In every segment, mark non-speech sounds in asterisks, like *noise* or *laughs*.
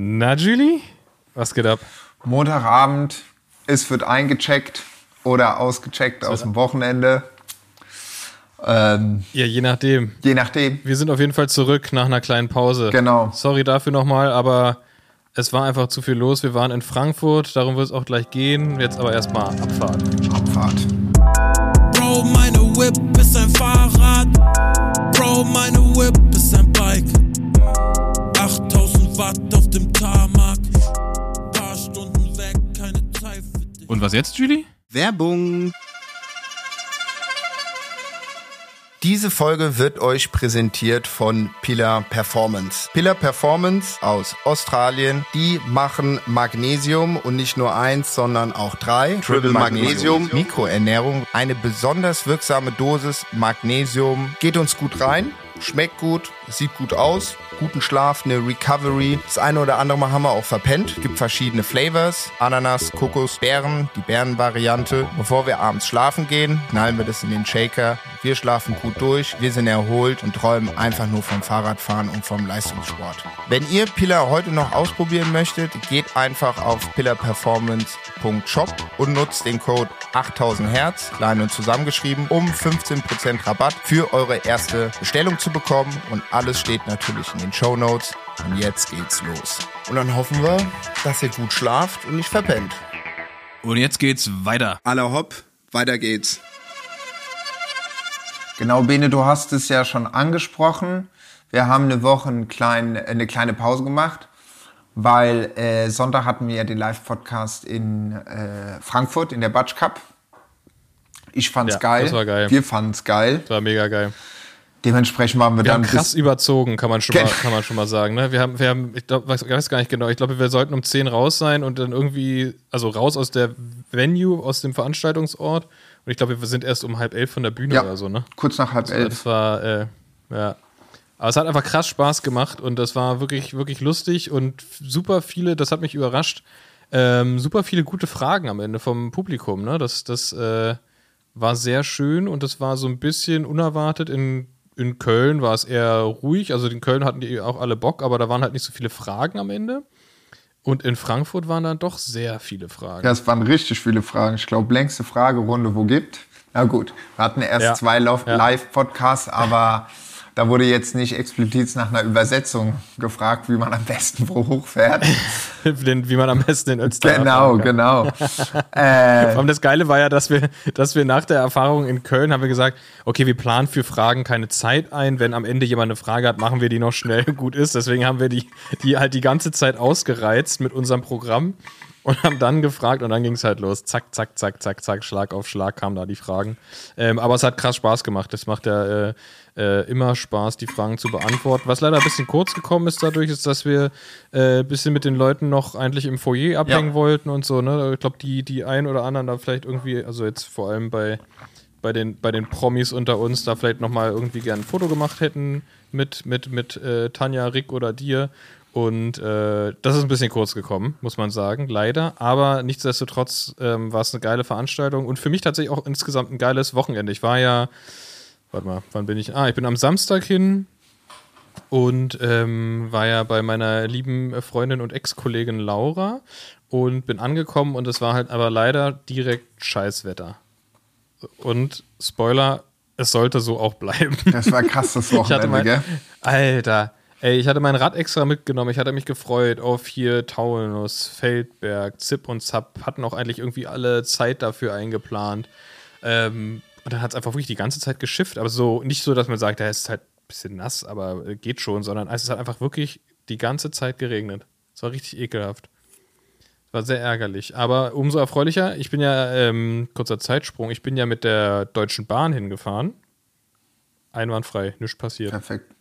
Na, Julie? Was geht ab? Montagabend, es wird eingecheckt oder ausgecheckt aus dem Wochenende. Ähm, ja, je nachdem. Je nachdem. Wir sind auf jeden Fall zurück nach einer kleinen Pause. Genau. Sorry dafür nochmal, aber es war einfach zu viel los. Wir waren in Frankfurt, darum wird es auch gleich gehen. Jetzt aber erstmal Abfahrt. Abfahrt. Bro, meine Whip ist ein Fahrrad. Bro, meine Und was jetzt, Julie? Werbung. Diese Folge wird euch präsentiert von Pillar Performance. Pillar Performance aus Australien, die machen Magnesium und nicht nur eins, sondern auch drei. Triple Magnesium, Mikroernährung, eine besonders wirksame Dosis Magnesium. Geht uns gut rein, schmeckt gut, sieht gut aus guten Schlaf, eine Recovery. Das eine oder andere Mal haben wir auch verpennt. Gibt verschiedene Flavors. Ananas, Kokos, Beeren, die Beerenvariante. Bevor wir abends schlafen gehen, knallen wir das in den Shaker. Wir schlafen gut durch, wir sind erholt und träumen einfach nur vom Fahrradfahren und vom Leistungssport. Wenn ihr Pillar heute noch ausprobieren möchtet, geht einfach auf pillarperformance.shop und nutzt den Code 8000 Hertz, klein und zusammengeschrieben, um 15% Rabatt für eure erste Bestellung zu bekommen. Und alles steht natürlich in den Show Notes. Und jetzt geht's los. Und dann hoffen wir, dass ihr gut schlaft und nicht verpennt. Und jetzt geht's weiter. Aller hopp, weiter geht's. Genau, Bene, du hast es ja schon angesprochen. Wir haben eine Woche einen kleinen, eine kleine Pause gemacht, weil äh, Sonntag hatten wir ja den Live-Podcast in äh, Frankfurt in der Batsch Cup. Ich fand's Ja, geil. das war geil. Wir fanden's geil. Das war mega geil. Dementsprechend waren wir, Wir dann haben krass überzogen, kann man schon mal, kann man schon mal sagen. Ne? Wir haben, wir haben, ich glaube, weiß, weiß gar nicht genau, ich glaube, wir sollten um 10 raus sein und dann irgendwie, also raus aus der Venue, aus dem Veranstaltungsort. Und ich glaube, wir sind erst um halb elf von der Bühne ja, oder so, ne? kurz nach halb elf. Das war, äh, ja. Aber es hat einfach krass Spaß gemacht und das war wirklich, wirklich lustig und super viele, das hat mich überrascht, ähm, super viele gute Fragen am Ende vom Publikum. Ne? Das, das äh, war sehr schön und das war so ein bisschen unerwartet. In, in Köln war es eher ruhig, also in Köln hatten die auch alle Bock, aber da waren halt nicht so viele Fragen am Ende. Und in Frankfurt waren dann doch sehr viele Fragen. Ja, es waren richtig viele Fragen. Ich glaube, längste Fragerunde, wo gibt. Na gut, wir hatten erst Ja. zwei Ja. Live-Podcasts, aber da wurde jetzt nicht explizit nach einer Übersetzung gefragt, wie man am besten wo hochfährt. *laughs* Wie man am besten in Österreich genau, genau. *laughs* Vor äh, allem das Geile war ja, dass wir, dass wir nach der Erfahrung in Köln haben wir gesagt, okay, wir planen für Fragen keine Zeit ein. Wenn am Ende jemand eine Frage hat, machen wir die noch schnell *laughs* gut ist. Deswegen haben wir die, die halt die ganze Zeit ausgereizt mit unserem Programm und haben dann gefragt und dann ging es halt los. Zack, zack, zack, zack, zack, Schlag auf Schlag kamen da die Fragen. Ähm, aber es hat krass Spaß gemacht. Es macht ja äh, äh, immer Spaß, die Fragen zu beantworten. Was leider ein bisschen kurz gekommen ist dadurch, ist, dass wir äh, ein bisschen mit den Leuten noch eigentlich im Foyer abhängen Ja. wollten und so. Ne? Ich glaube, die, die ein oder anderen da vielleicht irgendwie, also jetzt vor allem bei, bei, den, bei den Promis unter uns, da vielleicht nochmal irgendwie gern ein Foto gemacht hätten mit, mit, mit äh, Tanja, Rick oder dir. Und äh, das ist ein bisschen kurz gekommen, muss man sagen, leider. Aber nichtsdestotrotz ähm, war es eine geile Veranstaltung und für mich tatsächlich auch insgesamt ein geiles Wochenende. Ich war ja, warte mal, wann bin ich? Ah, ich bin am Samstag hin und ähm, war ja bei meiner lieben Freundin und Ex-Kollegin Laura und bin angekommen und es war halt aber leider direkt Scheißwetter. Und Spoiler, es sollte so auch bleiben. das war krass das *laughs* Ich hatte Wochenende, mein, gell? Alter, ey, ich hatte mein Rad extra mitgenommen. Ich hatte mich gefreut auf hier Taunus, Feldberg, Zip und Zap. Hatten auch eigentlich irgendwie alle Zeit dafür eingeplant. Ähm, und dann hat es einfach wirklich die ganze Zeit geschifft. Aber so, nicht so, dass man sagt, es ist halt ein bisschen nass, aber äh, geht schon, sondern es hat einfach wirklich die ganze Zeit geregnet. Es war richtig ekelhaft. War sehr ärgerlich. Aber umso erfreulicher, ich bin ja, ähm, kurzer Zeitsprung, ich bin ja mit der Deutschen Bahn hingefahren. Einwandfrei, nichts passiert. Perfekt.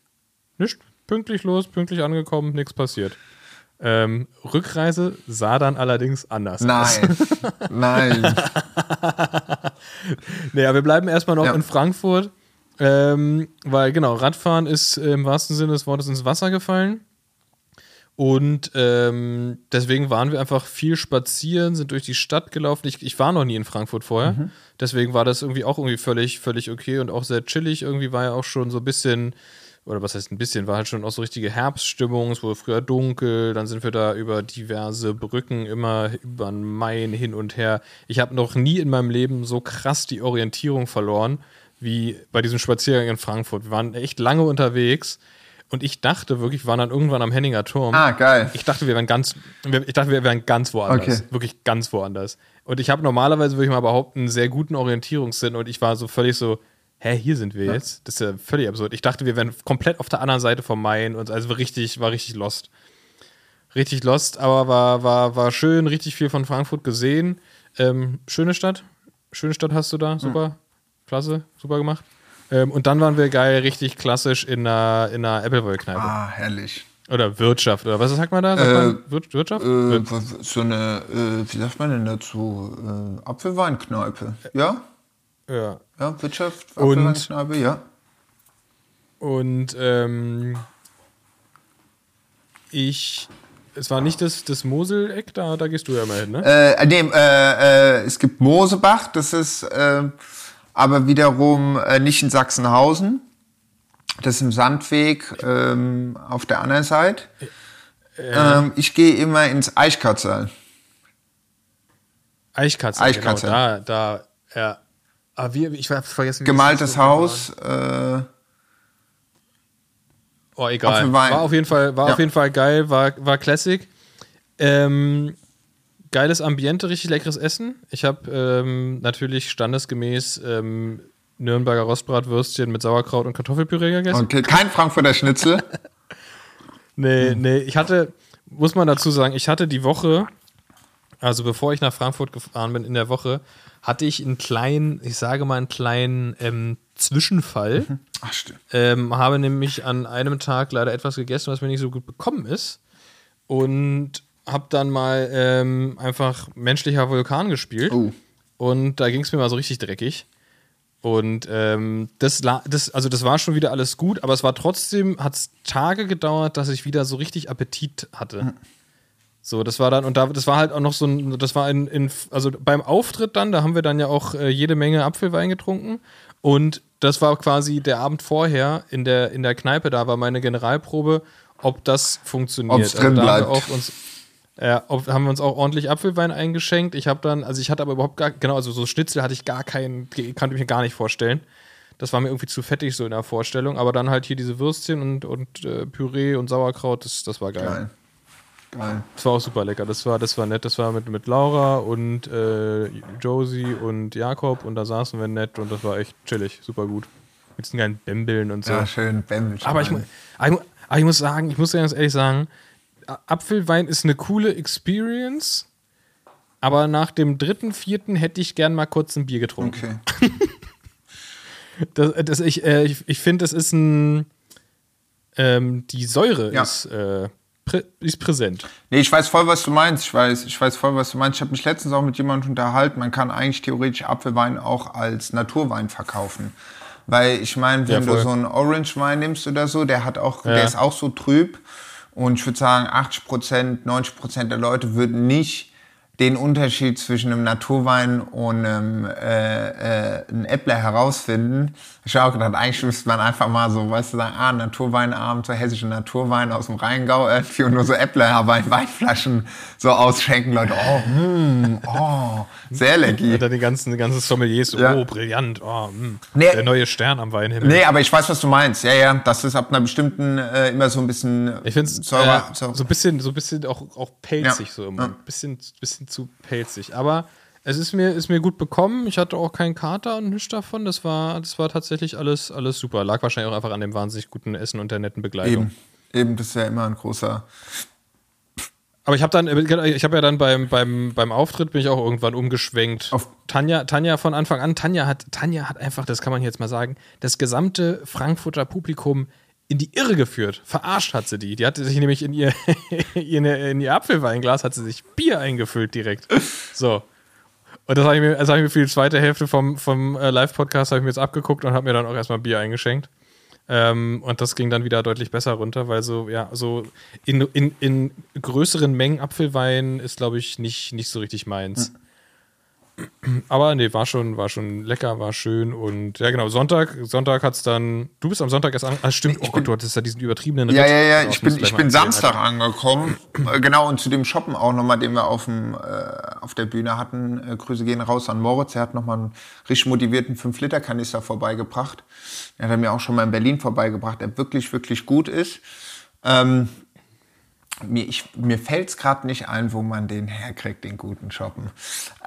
Nicht pünktlich los, pünktlich angekommen, nichts passiert. Ähm, Rückreise sah dann allerdings anders aus. Nein, *laughs* nein. *laughs* Naja, wir bleiben erstmal noch Ja. in Frankfurt, ähm, weil genau, Radfahren ist im wahrsten Sinne des Wortes ins Wasser gefallen. Und ähm, deswegen waren wir einfach viel spazieren, sind durch die Stadt gelaufen. Ich, ich war noch nie in Frankfurt vorher. Deswegen war das irgendwie auch irgendwie völlig, völlig okay und auch sehr chillig. Irgendwie war ja auch schon so ein bisschen oder was heißt ein bisschen, war halt schon auch so richtige Herbststimmung, es wurde früher dunkel, dann sind wir da über diverse Brücken immer über den Main hin und her. Ich habe noch nie in meinem Leben so krass die Orientierung verloren, wie bei diesem Spaziergang in Frankfurt. Wir waren echt lange unterwegs und ich dachte wirklich, wir waren dann irgendwann am Henninger Turm. Ah, geil. Ich dachte, wir wären ganz, ich dachte, wir wären ganz woanders. Okay. Wirklich ganz woanders. Und ich habe normalerweise, würde ich mal behaupten, einen sehr guten Orientierungssinn und ich war so völlig so, hä, hier sind wir jetzt? Das ist ja völlig absurd. Ich dachte, wir wären komplett auf der anderen Seite vom Main und also richtig, war richtig lost. Richtig lost, aber war, war, war schön, richtig viel von Frankfurt gesehen. Ähm, schöne Stadt. Schöne Stadt hast du da, super. Klasse, super gemacht. Ähm, und dann waren wir geil, richtig klassisch in einer, in einer Appleboy-Kneipe. Ah, herrlich. Oder Wirtschaft, oder was sagt man da? Sagt Äh, man Wir Wirtschaft? Wir- Äh, so eine, äh, wie sagt man denn dazu? Äh, Apfelweinkneipe. Ja? Ja. Ja, Wirtschaft, Und- ja. Und ähm, ich, es war nicht das, das Moseleck, da, da gehst du ja mal hin, ne? Äh, nee, äh, äh, es gibt Mosebach, das ist äh, aber wiederum äh, nicht in Sachsenhausen. Das ist im Sandweg ähm, auf der anderen Seite. Ähm, ich gehe immer ins Eichkatzal. Eichkatze. Eichkatze. Genau, da, da, ja. Aber wie, ich habe vergessen. wie Gemaltes Haus. Äh, Oh, egal. War auf jeden Fall, war Ja. auf jeden Fall geil, war, war Classic. Ähm, geiles Ambiente, richtig leckeres Essen. Ich habe ähm, natürlich standesgemäß ähm, Nürnberger Rostbratwürstchen mit Sauerkraut und Kartoffelpüree gegessen. okay, kein Frankfurter Schnitzel. *laughs* Nee, nee, ich hatte, muss man dazu sagen, ich hatte die Woche, also bevor ich nach Frankfurt gefahren bin, in der Woche, hatte ich einen kleinen, ich sage mal einen kleinen ähm, Zwischenfall. Ach, stimmt. Ähm, habe nämlich an einem Tag leider etwas gegessen, was mir nicht so gut bekommen ist. Und habe dann mal ähm, einfach menschlicher Vulkan gespielt. Oh. Und da ging es mir mal so richtig dreckig. Und ähm, das, das, also das war schon wieder alles gut, aber es war trotzdem, hat es Tage gedauert, dass ich wieder so richtig Appetit hatte. So, das war dann, und da, das war halt auch noch so ein, das war in, in also beim Auftritt dann, da haben wir dann ja auch äh, jede Menge Apfelwein getrunken. Und das war quasi der Abend vorher in der, in der Kneipe, da war meine Generalprobe, ob das funktioniert. Ob's drin da haben wir bleibt. auch uns, ja, ob, haben wir uns auch ordentlich Apfelwein eingeschenkt. Ich habe dann, also ich hatte aber überhaupt gar, genau, also so Schnitzel hatte ich gar keinen, kannte ich mir gar nicht vorstellen. Das war mir irgendwie zu fettig so in der Vorstellung. Aber dann halt hier diese Würstchen und, und äh, Püree und Sauerkraut, das, das war geil. Geil. Geil. Das war auch super lecker. Das war, das war nett. Das war mit, mit Laura und äh, Josie und Jakob und da saßen wir nett und das war echt chillig, super gut. Mit diesen geilen Bämbeln und so. Ja, schön. Bämbel. aber, ich, mu- ich, mu- ich muss sagen, ich muss ganz ehrlich sagen, Apfelwein ist eine coole Experience, aber nach dem dritten, vierten hätte ich gern mal kurz ein Bier getrunken. Okay. *laughs* Das, das, ich äh, ich, ich finde, das ist ein. Ähm, die Säure Ja. ist, äh, prä, ist präsent. Nee, ich weiß voll, was du meinst. Ich weiß, ich weiß voll, was du meinst. Ich habe mich letztens auch mit jemandem unterhalten. Man kann eigentlich theoretisch Apfelwein auch als Naturwein verkaufen. Weil ich meine, wenn Ja, du so einen Orange-Wein nimmst oder so, der hat auch, Ja. der ist auch so trüb. Und ich würde sagen, 80 Prozent, 90 Prozent der Leute würden nicht den Unterschied zwischen einem Naturwein und einem, äh, äh, einem Äppler herausfinden. Ich habe auch gedacht, eigentlich müsste man einfach mal so, weißt du, sagen, ah, Naturweinabend, so hessische Naturwein aus dem Rheingau irgendwie und nur so Äppler, in Weinflaschen so ausschenken. Leute, oh, hm, oh, sehr lecky. Und dann die ganzen, die ganzen Sommeliers, so, Ja. oh, brillant, oh, mh, Nee. der neue Stern am Weinhimmel. Nee, aber ich weiß, was du meinst. Ja, ja, das ist ab einer bestimmten äh, immer so ein bisschen Ich finde es äh, so ein bisschen, so ein bisschen auch, auch pelzig Ja. so immer. Ein bisschen, bisschen zu pelzig. Aber es ist mir, ist mir gut bekommen. Ich hatte auch keinen Kater und nichts davon. Das war, das war tatsächlich alles, alles super. Lag wahrscheinlich auch einfach an dem wahnsinnig guten Essen und der netten Begleitung. Eben, eben, das ist ja immer ein großer. Aber ich habe dann, ich habe ja dann beim, beim, beim Auftritt bin ich auch irgendwann umgeschwenkt. Auf- Tanja, Tanja von Anfang an, Tanja hat, Tanja hat einfach, das kann man jetzt mal sagen, das gesamte Frankfurter Publikum in die Irre geführt. Verarscht hat sie die. Die hatte sich nämlich in ihr, *laughs* in ihr, in ihr Apfelweinglas hat sie sich Bier eingefüllt direkt. So. Und das habe ich, mir- das hab ich mir für die zweite Hälfte vom, vom äh, Live-Podcast habe ich mir jetzt abgeguckt und habe mir dann auch erstmal Bier eingeschenkt. Ähm, und das ging dann wieder deutlich besser runter, weil so, ja, so in, in, in größeren Mengen Apfelwein ist, glaube ich, nicht, nicht so richtig meins. Aber nee, war schon, war schon lecker, war schön und ja genau, Sonntag, Sonntag hat's dann, du bist am Sonntag erst an, ah, stimmt, oh Gott, du hattest ja diesen übertriebenen Ja, Ritt. ja, ja, Das ich musst bin, du ich bin Samstag erzählen, angekommen. Äh, genau, und zu dem Shoppen auch nochmal, den wir auf, dem, äh, auf der Bühne hatten. Äh, Grüße gehen raus an Moritz. Er hat nochmal einen richtig motivierten 5-Liter-Kanister vorbeigebracht. Den hat er mir auch schon mal in Berlin vorbeigebracht, der wirklich, wirklich gut ist. Ähm, mir, ich, mir fällt es gerade nicht ein, wo man den herkriegt, den guten Shoppen.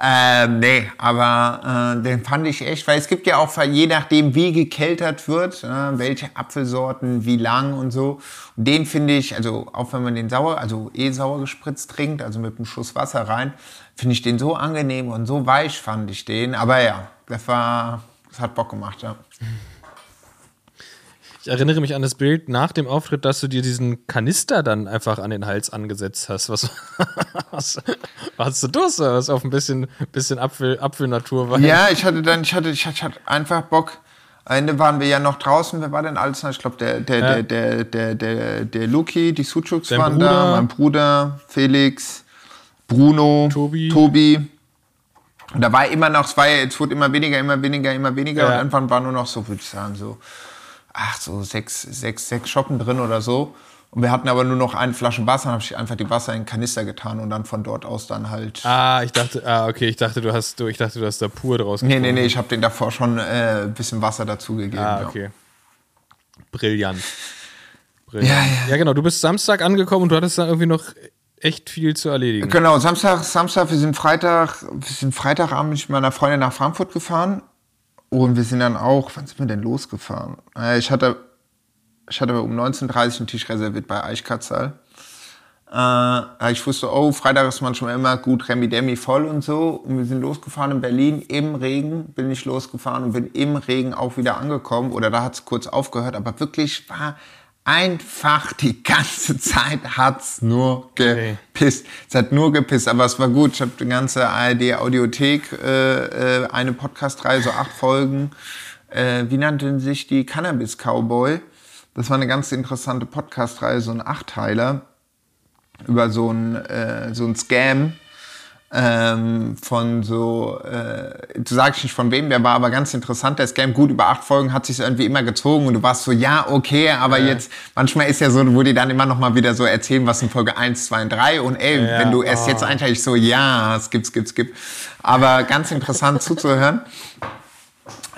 Ähm, nee, aber äh, den fand ich echt, weil es gibt ja auch, je nachdem, wie gekeltert wird, äh, welche Apfelsorten, wie lang und so. Und den finde ich, also auch wenn man den sauer, also eh sauer gespritzt trinkt, also mit einem Schuss Wasser rein, finde ich den so angenehm und so weich fand ich den. Aber ja, das war, das hat Bock gemacht, ja. Ich erinnere mich an das Bild nach dem Auftritt, dass du dir diesen Kanister dann einfach an den Hals angesetzt hast. Was, *laughs* was hast du Durst? oder Was auf ein bisschen, bisschen Apfel, Apfelnatur war. Ja, ich hatte dann, ich hatte, ich hatte, einfach Bock. Am Ende waren wir ja noch draußen. Wer war denn alles? Ich glaube, der, der, Ja. der, der, der, der, der Luki, die Suchuks Dein waren Bruder. da, mein Bruder, Felix, Bruno, Tobi. Tobi. Und da war immer noch, es war es wurde immer weniger, immer weniger, immer weniger. Ja. Und irgendwann war nur noch so, würde ich sagen, so, ach, so sechs, sechs, sechs Shoppen drin oder so. Und wir hatten aber nur noch eine Flasche Wasser, dann habe ich einfach die Wasser in den Kanister getan und dann von dort aus dann halt. Ah, ich dachte, ah, okay, ich dachte, du hast, du, ich dachte, du hast da pur draus Nee, nee, nee, ich habe den davor schon äh, ein bisschen Wasser dazugegeben. Ah, ja. okay. Brillant. Brillant. Ja, ja. genau. Du bist Samstag angekommen und du hattest dann irgendwie noch echt viel zu erledigen. Genau, Samstag, Samstag, wir sind Freitag, wir sind Freitagabend mit meiner Freundin nach Frankfurt gefahren und wir sind dann auch, wann sind wir denn losgefahren? Äh, Ich hatte, ich hatte um 19.30 Uhr einen Tisch reserviert bei Eichkatzal. Äh, ich wusste, oh, Freitag ist manchmal immer gut Remi-Demi voll und so. Und wir sind losgefahren in Berlin, im Regen bin ich losgefahren und bin im Regen auch wieder angekommen. Oder da hat es kurz aufgehört, aber wirklich war einfach die ganze *laughs* Zeit hat's nur Okay. gepisst. Es hat nur gepisst, aber es war gut. Ich habe die ganze ARD-Audiothek, äh, äh, eine Podcast-Reihe, so acht Folgen. Äh, wie nannten sich die Cannabis Cowboy? Das war eine ganz interessante Podcast-Reihe, so ein Achtteiler über so ein, äh, so ein Scam ähm, von so, äh, du sagst nicht von wem, der war aber ganz interessant, der Scam gut über acht Folgen hat sich irgendwie immer gezogen und du warst so, ja, okay, aber jetzt, manchmal ist ja so, wo die dann immer noch mal wieder so erzählen, was in Folge 1, 2 und 3 und ey, Ja, wenn du erst oh. jetzt einsteigst, so, ja, es gibt's, gibt's, gibt. Aber ganz interessant *laughs* zuzuhören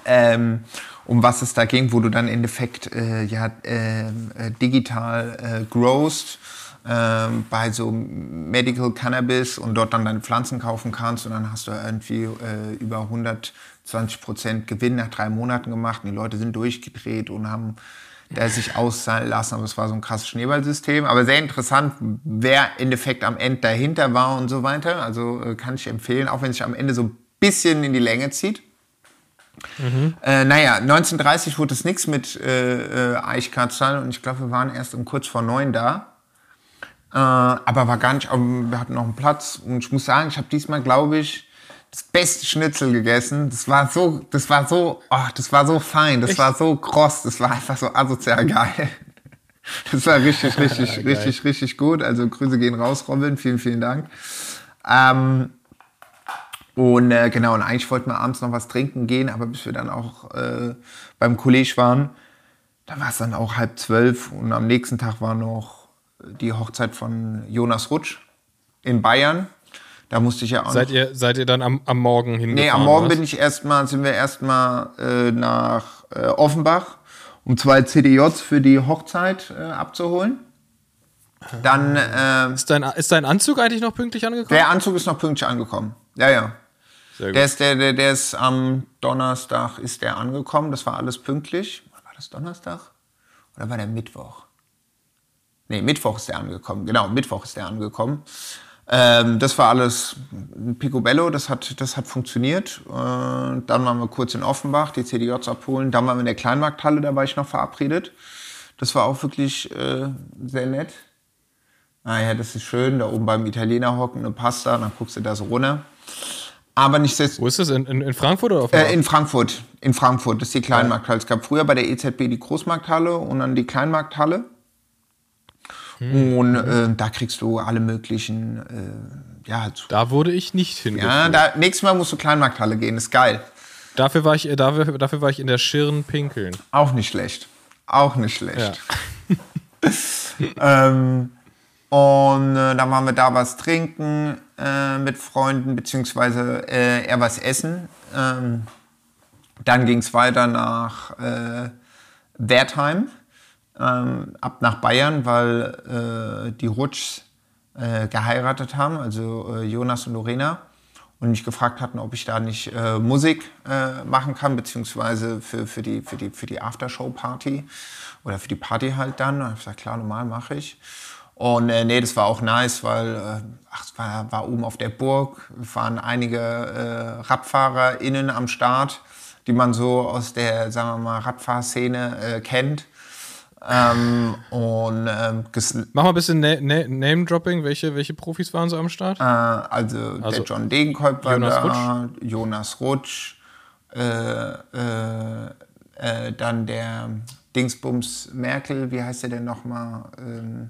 ähm, um was es da ging, wo du dann im Endeffekt äh, ja, ähm, äh, digital äh, growst ähm, bei so Medical Cannabis und dort dann deine Pflanzen kaufen kannst und dann hast du irgendwie äh, über 120 Prozent Gewinn nach drei Monaten gemacht und die Leute sind durchgedreht und haben der sich auszahlen lassen, aber es war so ein krasses Schneeballsystem. Aber sehr interessant, wer im Endeffekt am Ende dahinter war und so weiter. Also äh, kann ich empfehlen, auch wenn es sich am Ende so ein bisschen in die Länge zieht. Äh, naja, 1930 wurde es nichts mit äh, äh, Eichkatzal und ich glaube, wir waren erst um kurz vor neun da. Äh, aber war gar nicht, aber wir hatten noch einen Platz und ich muss sagen, ich habe diesmal, glaube ich, das beste Schnitzel gegessen. Das war so, das war so, ach, das war so fein, das war so kross, das war einfach so asozial geil. *laughs* Das war richtig, richtig, *laughs* Geil. richtig, richtig gut. Also Grüße gehen raus, Robin. Vielen, vielen Dank. Ähm, und äh, genau, und eigentlich wollten wir abends noch was trinken gehen, aber bis wir dann auch äh, beim College waren, da war es dann auch halb zwölf und am nächsten Tag war noch die Hochzeit von Jonas Rutsch in Bayern. Da musste ich ja auch Seid noch, ihr, seid ihr dann am, am Morgen hingefahren? Nee, am Morgen was? bin ich erstmal, sind wir erstmal äh, nach äh, Offenbach, um zwei CDJs für die Hochzeit äh, abzuholen. Dann äh, Ist dein, ist dein Anzug eigentlich noch pünktlich angekommen? der Anzug ist noch pünktlich angekommen. Ja, ja. Sehr gut. Der ist, der, der, der ist am Donnerstag ist der angekommen. Das war alles pünktlich. War das Donnerstag? Oder war der Mittwoch? Nee, Mittwoch ist der angekommen. Genau, Mittwoch ist der angekommen. Ähm, das war alles Picobello, das hat, das hat funktioniert. Äh, dann waren wir kurz in Offenbach, die CDJs abholen. Dann waren wir in der Kleinmarkthalle, da war ich noch verabredet. Das war auch wirklich äh, sehr nett. Ah ja, das ist schön, da oben beim Italiener hocken, eine Pasta, dann guckst du da so runter. Aber nichtsdestotrotz. Wo ist das? In, in, in Frankfurt oder auf Äh, in Frankfurt. In Frankfurt. Das ist die Kleinmarkthalle. Es gab früher bei der EZB die Großmarkthalle und dann die Kleinmarkthalle. Und äh, da kriegst du alle möglichen äh, ja, halt, Da wurde ich nicht hingeführt. ja, da, nächstes Mal musst du Kleinmarkthalle gehen, ist geil. dafür, war ich, äh, dafür, dafür war ich in der Schirn pinkeln. Auch nicht schlecht. Auch nicht Ja. schlecht. *laughs* *laughs* ähm, und äh, dann waren wir da was trinken äh, mit Freunden, beziehungsweise äh, eher was essen. Ähm, dann ging es weiter nach äh, Wertheim, ähm, ab nach Bayern, weil äh, die Rutschs äh, geheiratet haben, also äh, Jonas und Lorena. Und mich gefragt hatten, ob ich da nicht äh, Musik äh, machen kann, beziehungsweise für, für die, für die, für die Aftershow-Party oder für die Party halt dann. Und ich gesagt, klar, normal mache ich. Und äh, nee, das war auch nice, weil äh, ach, es war, war oben auf der Burg, waren einige äh, RadfahrerInnen am Start, die man so aus der, sagen wir mal, Radfahrszene äh, kennt. Ähm, und ähm, Mach mal ein bisschen Na Na Name-Dropping. Welche, welche Profis waren so am Start? Äh, also, Also, der John Degenkolb war Jonas da, Jonas Rutsch, äh, äh, äh, dann der Dingsbums Merkel, wie heißt der denn nochmal? Ähm,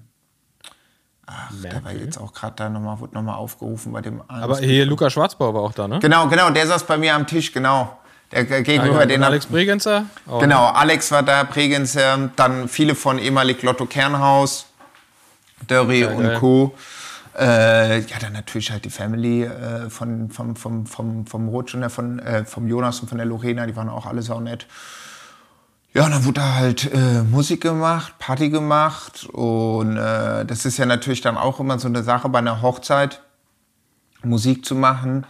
ach, der war jetzt auch gerade da nochmal, wurde nochmal aufgerufen bei dem Aber hier Luca Schwarzbauer war auch da, ne? Genau, genau, der saß bei mir am Tisch, genau. Der gegenüber, Ah, ja. den Alex Bregenzer? Auch, Genau, Alex war da, Bregenz, ähm, dann viele von ehemalig Lotto Kernhaus, Dörri Ja, und geil. Co. Äh, ja, dann natürlich halt die Family äh, von, vom, vom, vom, vom Rutsch und der von, äh, vom Jonas und von der Lorena, die waren auch alle sau nett. Ja, und dann wurde da halt äh, Musik gemacht, Party gemacht und äh, das ist ja natürlich dann auch immer so eine Sache bei einer Hochzeit, Musik zu machen,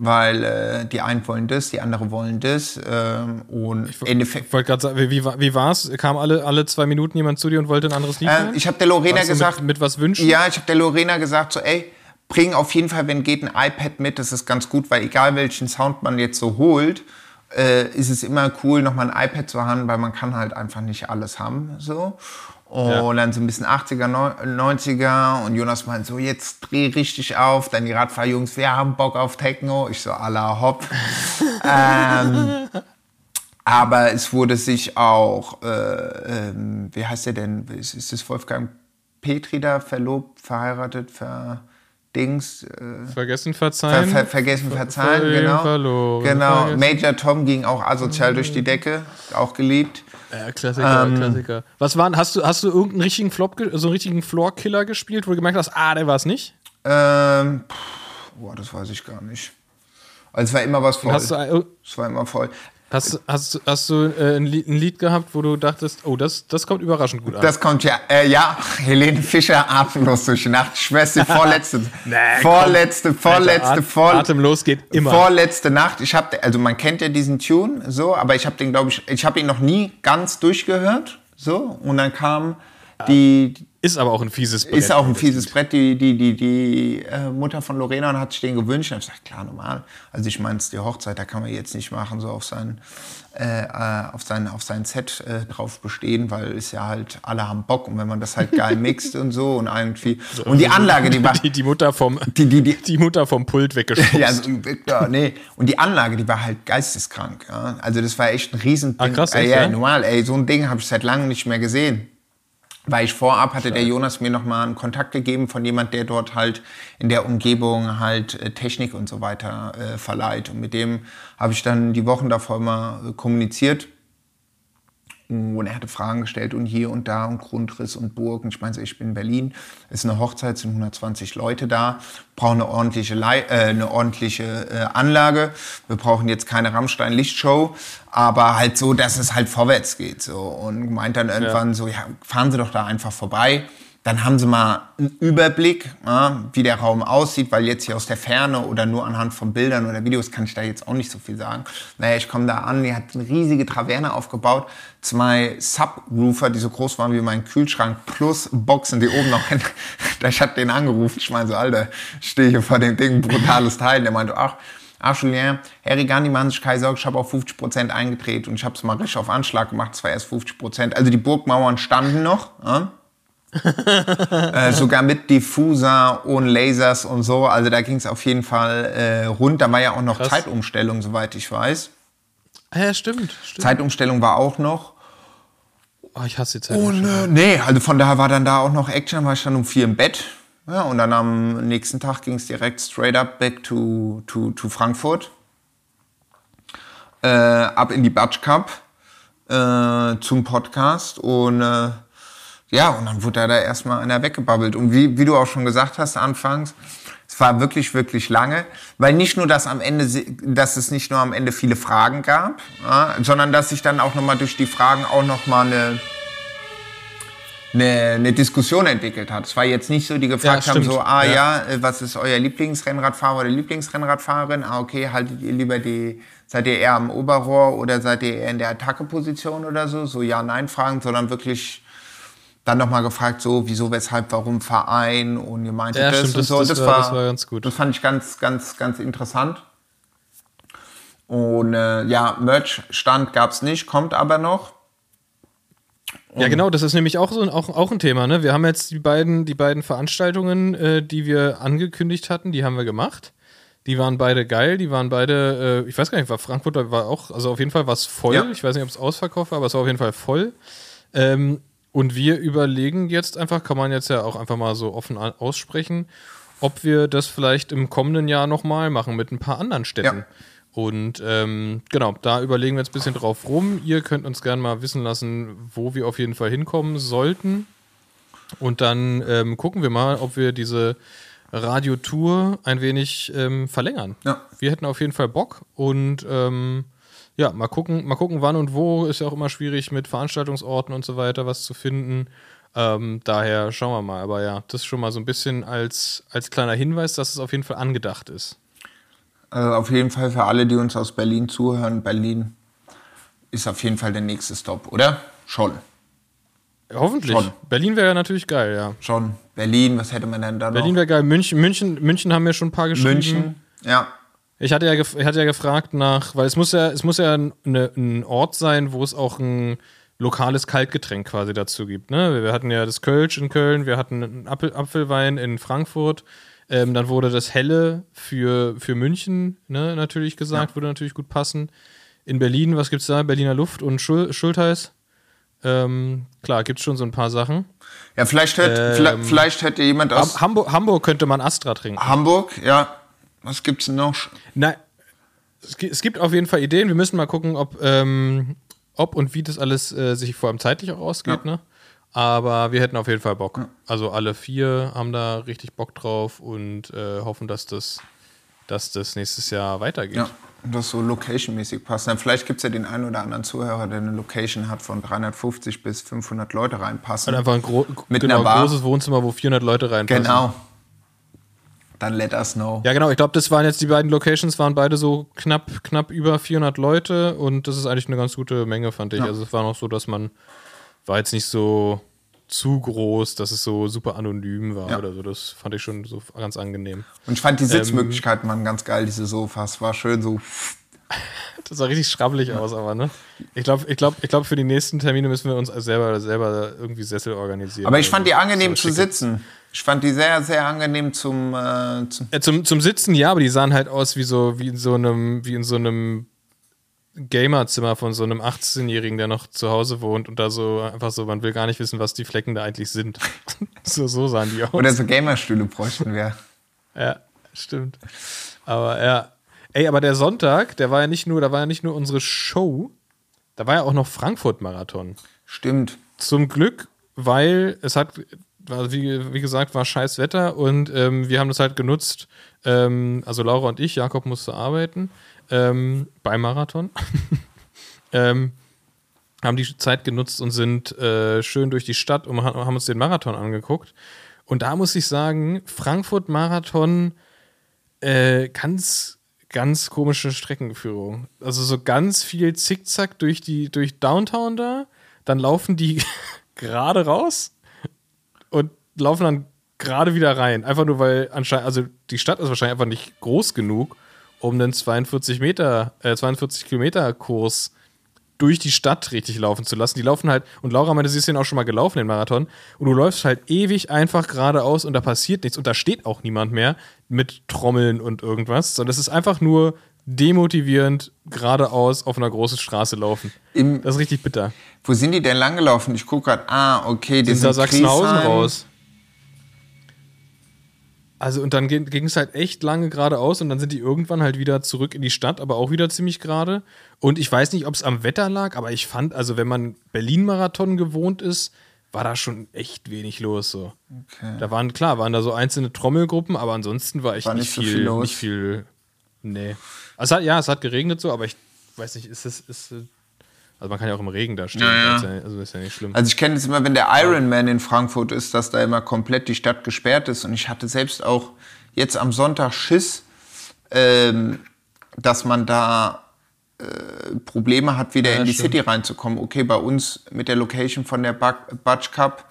weil äh, die einen wollen das, die anderen wollen das ähm, und im Endeffekt Ich wollte gerade sagen, wie, wie, war- wie war's? Kam alle, alle zwei Minuten jemand zu dir und wollte ein anderes Lied Äh, ich habe der Lorena gesagt, Mit, mit was wünschen? ja, ich habe der Lorena gesagt, so, ey, bring auf jeden Fall, wenn geht, ein iPad mit. Das ist ganz gut, weil egal welchen Sound man jetzt so holt, äh, ist es immer cool, nochmal ein iPad zu haben, weil man kann halt einfach nicht alles haben, so. Und Ja. dann so ein bisschen 80er, neu- 90er und Jonas meint so, jetzt dreh richtig auf. Dann die Radfahrjungs, wir haben Bock auf Techno. Ich so, alla hopp. *laughs* ähm, aber es wurde sich auch, äh, ähm, wie heißt der denn? Ist, ist das Wolfgang Petri da verlobt, verheiratet, verdings? Äh, Vergessen, ver, verzeihen. ver, vergessen, verzeihen, verliehen, genau. verloren, genau. vergessen. Major Tom ging auch asozial durch die Decke, auch geliebt. Ja, Klassiker, Ähm, Klassiker. Was waren, hast du, hast du irgendeinen richtigen Flop, so einen richtigen Floor-Killer gespielt, wo du gemerkt hast, ah, der war es nicht? Ähm, pff, boah, das weiß ich gar nicht. Also es war immer was voll. Hast du, äh, es war immer voll. Hast, hast, hast du äh, ein, Lied, ein Lied gehabt, wo du dachtest, oh, das, das kommt überraschend gut an? Das kommt ja, äh, ja, *laughs* Helene Fischer atemlos durch die Nacht. Die vorletzte, *laughs* Nee, vorletzte, vorletzte, Alter, vor, At- Atemlos geht immer. vorletzte Nacht. Ich habe, also man kennt ja diesen Tune, so, aber ich habe den, glaube ich, ich habe ihn noch nie ganz durchgehört, so. Und dann kam die, Ist aber auch ein fieses Brett. ist auch ein fieses Brett, die, die, die, die äh, Mutter von Lorena hat sich den gewünscht. Und ich gesagt, klar, normal. Also ich meine, es ist die Hochzeit, da kann man jetzt nicht machen, so auf sein, äh, äh, auf sein, auf sein Set äh, drauf bestehen, weil es ja halt, alle haben Bock. Und wenn man das halt geil mixt und so und irgendwie. Und die Anlage, die war. die, die Mutter vom, Die, die, die, die Mutter vom Pult weggeschubst. *laughs* ja, so, ja, nee. Und die Anlage, die war halt geisteskrank. Ja. Also das war echt ein Riesending. Ah, krass, äh, ja, ja? normal, ey, so ein Ding habe ich seit langem nicht mehr gesehen. Weil ich vorab hatte der Jonas mir nochmal einen Kontakt gegeben von jemand, der dort halt in der Umgebung halt äh, Technik und so weiter äh, verleiht. Und mit dem habe ich dann die Wochen davor mal äh, kommuniziert. Und er hatte Fragen gestellt und hier und da und Grundriss und Burg. Und ich meinte, so, ich bin in Berlin, es ist eine Hochzeit, sind 120 Leute da, brauchen eine ordentliche, Lei äh, eine ordentliche äh, Anlage. Wir brauchen jetzt keine Rammstein-Lichtshow, aber halt so, dass es halt vorwärts geht. So. Und meint dann irgendwann so, ja, fahren Sie doch da einfach vorbei. Dann haben sie mal einen Überblick, ja, wie der Raum aussieht, weil jetzt hier aus der Ferne oder nur anhand von Bildern oder Videos kann ich da jetzt auch nicht so viel sagen. Naja, ich komme da an, die hat eine riesige Traverne aufgebaut, zwei Subwoofer, die so groß waren wie mein Kühlschrank, plus Boxen, die oben noch hin. *laughs* Ich hab den angerufen, ich meine so, Alter, stehe hier vor dem Ding, brutales Teil. Der meinte, ach, Ach, Julien, Harry Gandhi, machen sich keine Sorge, ich habe auf 50% eingedreht und ich habe es mal richtig auf Anschlag gemacht, es erst 50%. Also die Burgmauern standen noch, ja? Äh, sogar mit Diffuser und Lasers und so. Also da ging es auf jeden Fall äh, rund. Da war ja auch noch Krass. Zeitumstellung, soweit ich weiß. Ah, ja, stimmt. stimmt. Zeitumstellung war auch noch. Oh, ich hasse die Zeit. Und äh, nee, also von daher war dann da auch noch Action, war ich dann um vier im Bett. Ja, und dann am nächsten Tag ging es direkt straight up back to, to, to Frankfurt. Äh, ab in die Batsch Cup äh, zum Podcast und äh, ja, und dann wurde da erstmal einer weggebabbelt. Und wie, wie du auch schon gesagt hast anfangs, es war wirklich, wirklich lange, weil nicht nur, dass am Ende, dass es nicht nur am Ende viele Fragen gab, ja, sondern dass sich dann auch nochmal durch die Fragen auch nochmal eine, eine, eine Diskussion entwickelt hat. Es war jetzt nicht so, die gefragt Ja, haben, so, ah Ja. ja. äh, was ist euer Lieblingsrennradfahrer oder Lieblingsrennradfahrerin? Ah, okay, haltet ihr lieber die, seid ihr eher am Oberrohr oder seid ihr eher in der Attacke-Position oder so? So Ja-Nein-Fragen, sondern wirklich dann nochmal gefragt, so, wieso, weshalb, warum Verein und ihr meintet Ja, das stimmt, und das- so. das war- das war ganz gut. Das fand ich ganz, ganz, ganz interessant. Und äh, ja, Merch-Stand gab's nicht, kommt aber noch. Ja, genau, das ist nämlich auch so ein, auch, auch ein Thema. Ne? Wir haben jetzt die beiden, die beiden Veranstaltungen, äh, die wir angekündigt hatten, die haben wir gemacht. Die waren beide geil, die waren beide, äh, ich weiß gar nicht, war Frankfurt war auch, also auf jeden Fall war es voll. Ja. Ich weiß nicht, ob es ausverkauft war, aber es war auf jeden Fall voll. Ähm, und wir überlegen jetzt einfach, kann man jetzt ja auch einfach mal so offen aussprechen, ob wir das vielleicht im kommenden Jahr nochmal machen mit ein paar anderen Städten. Ja. Und ähm, genau, da überlegen wir jetzt ein bisschen drauf rum. Ihr könnt uns gerne mal wissen lassen, wo wir auf jeden Fall hinkommen sollten. Und dann ähm, gucken wir mal, ob wir diese Radiotour ein wenig ähm, verlängern. Ja. Wir hätten auf jeden Fall Bock und ähm, ja, mal gucken, mal gucken, wann und wo. Ist ja auch immer schwierig mit Veranstaltungsorten und so weiter was zu finden. Ähm, daher schauen wir mal. Aber ja, das schon mal so ein bisschen als, als kleiner Hinweis, dass es auf jeden Fall angedacht ist. Also auf jeden Fall für alle, die uns aus Berlin zuhören, Berlin ist auf jeden Fall der nächste Stop, oder? Schon. Hoffentlich. Schon. Berlin wäre ja natürlich geil, ja. Schon. Berlin, was hätte man denn da Berlin noch? wäre geil. München, München, München haben mir schon ein paar geschrieben. München. Ja. Ich hatte ja, ich hatte ja gefragt nach, weil es muss ja, es muss ja ein, eine, ein Ort sein, wo es auch ein lokales Kaltgetränk quasi dazu gibt. Ne? Wir hatten ja das Kölsch in Köln, wir hatten einen Apfel, Apfelwein in Frankfurt. Ähm, dann wurde das Helle für, für München ne, natürlich gesagt, würde natürlich gut passen. In Berlin, was gibt's da? Berliner Luft und Schul Schultheiß. Ähm, klar, gibt's schon so ein paar Sachen. Ja, vielleicht, hätte, Ähm, vielleicht, vielleicht hätte jemand aus Ham Hamburg, Hamburg könnte man Astra trinken. Hamburg, ja. Was gibt's denn noch? Nein, es, gi- es gibt auf jeden Fall Ideen. Wir müssen mal gucken, ob, ähm, ob und wie das alles äh, sich vor allem zeitlich auch ausgeht. Ne? Aber wir hätten auf jeden Fall Bock. Also alle vier haben da richtig Bock drauf und äh, hoffen, dass das, dass das nächstes Jahr weitergeht. Ja, und das so locationmäßig passt. Dann vielleicht gibt's ja den einen oder anderen Zuhörer, der eine Location hat von 350 bis 500 Leute reinpassen. Und einfach ein gro Mit genau, großes Wohnzimmer, wo 400 Leute reinpassen. Genau. Dann let us know. Ja, genau. Ich glaube, das waren jetzt die beiden Locations, waren beide so knapp, knapp über 400 Leute und das ist eigentlich eine ganz gute Menge, fand ich. Ja. Also es war noch so, dass man war jetzt nicht so zu groß, dass es so super anonym war Ja. oder so. Das fand ich schon so ganz angenehm. Und ich fand die Sitzmöglichkeiten waren ganz geil, diese Sofas. War schön so. *laughs* Das sah richtig schrabbelig aus, aber ne? Ich glaube, ich glaube, ich glaube, für die nächsten Termine müssen wir uns selber, selber irgendwie Sessel organisieren. Aber ich fand die Also, angenehm so zu sitzen. Ich fand die sehr, sehr angenehm zum. Äh, zum Äh, zum, zum Sitzen, ja, aber die sahen halt aus wie so, wie in so einem, wie in so einem Gamerzimmer von so einem 18-Jährigen, der noch zu Hause wohnt und da so einfach so, man will gar nicht wissen, was die Flecken da eigentlich sind. *laughs* so, so sahen die aus. oder so Gamerstühle bräuchten wir. Ja, stimmt. Aber ja. Ey, aber der Sonntag, der war ja nicht nur, da war ja nicht nur unsere Show, da war ja auch noch Frankfurt-Marathon. Stimmt. Zum Glück, weil es hat, war, wie, wie gesagt, war scheiß Wetter und ähm, wir haben das halt genutzt. Ähm, also Laura und ich, Jakob musste arbeiten ähm, beim Marathon. *laughs* ähm, haben die Zeit genutzt und sind äh, schön durch die Stadt und ha- haben uns den Marathon angeguckt. Und da muss ich sagen, Frankfurt-Marathon äh, ganz, ganz komische Streckenführung. Also so ganz viel Zickzack durch die, durch Downtown da. Dann laufen die *laughs* gerade raus und laufen dann gerade wieder rein. Einfach nur, weil anscheinend, also die Stadt ist wahrscheinlich einfach nicht groß genug, um einen 42 Meter, äh, 42 Kilometer Kurs durch die Stadt richtig laufen zu lassen. Die laufen halt, und Laura meinte, sie ist den auch schon mal gelaufen, den Marathon, und du läufst halt ewig einfach geradeaus und da passiert nichts und da steht auch niemand mehr mit Trommeln und irgendwas, sondern es ist einfach nur demotivierend geradeaus auf einer großen Straße laufen. Im, Das ist richtig bitter. wo sind die denn langgelaufen? Ich gucke gerade. Ah, okay, die Sind da sind Sachsenhausen Griesheim. raus. Also, und dann ging es halt echt lange geradeaus und dann sind die irgendwann halt wieder zurück in die Stadt, aber auch wieder ziemlich gerade. Und ich weiß nicht, ob es am Wetter lag, aber ich fand, also wenn man Berlin-Marathon gewohnt ist, war da schon echt wenig los. So. Okay. Da waren, klar, waren da so einzelne Trommelgruppen, aber ansonsten war echt War nicht, nicht viel, viel los. nicht viel. Nee. Also, es hat, ja, es hat geregnet so, aber ich weiß nicht, ist es. Ist, es- also man kann ja auch im Regen da stehen, Ja, ja. Ist ja, also ist ja nicht schlimm. Also ich kenne es immer, wenn der Ironman in Frankfurt ist, dass da immer komplett die Stadt gesperrt ist. Und ich hatte selbst auch jetzt am Sonntag Schiss, ähm, dass man da äh, Probleme hat, wieder in die stimmt. City reinzukommen. Okay, bei uns mit der Location von der Butch Cup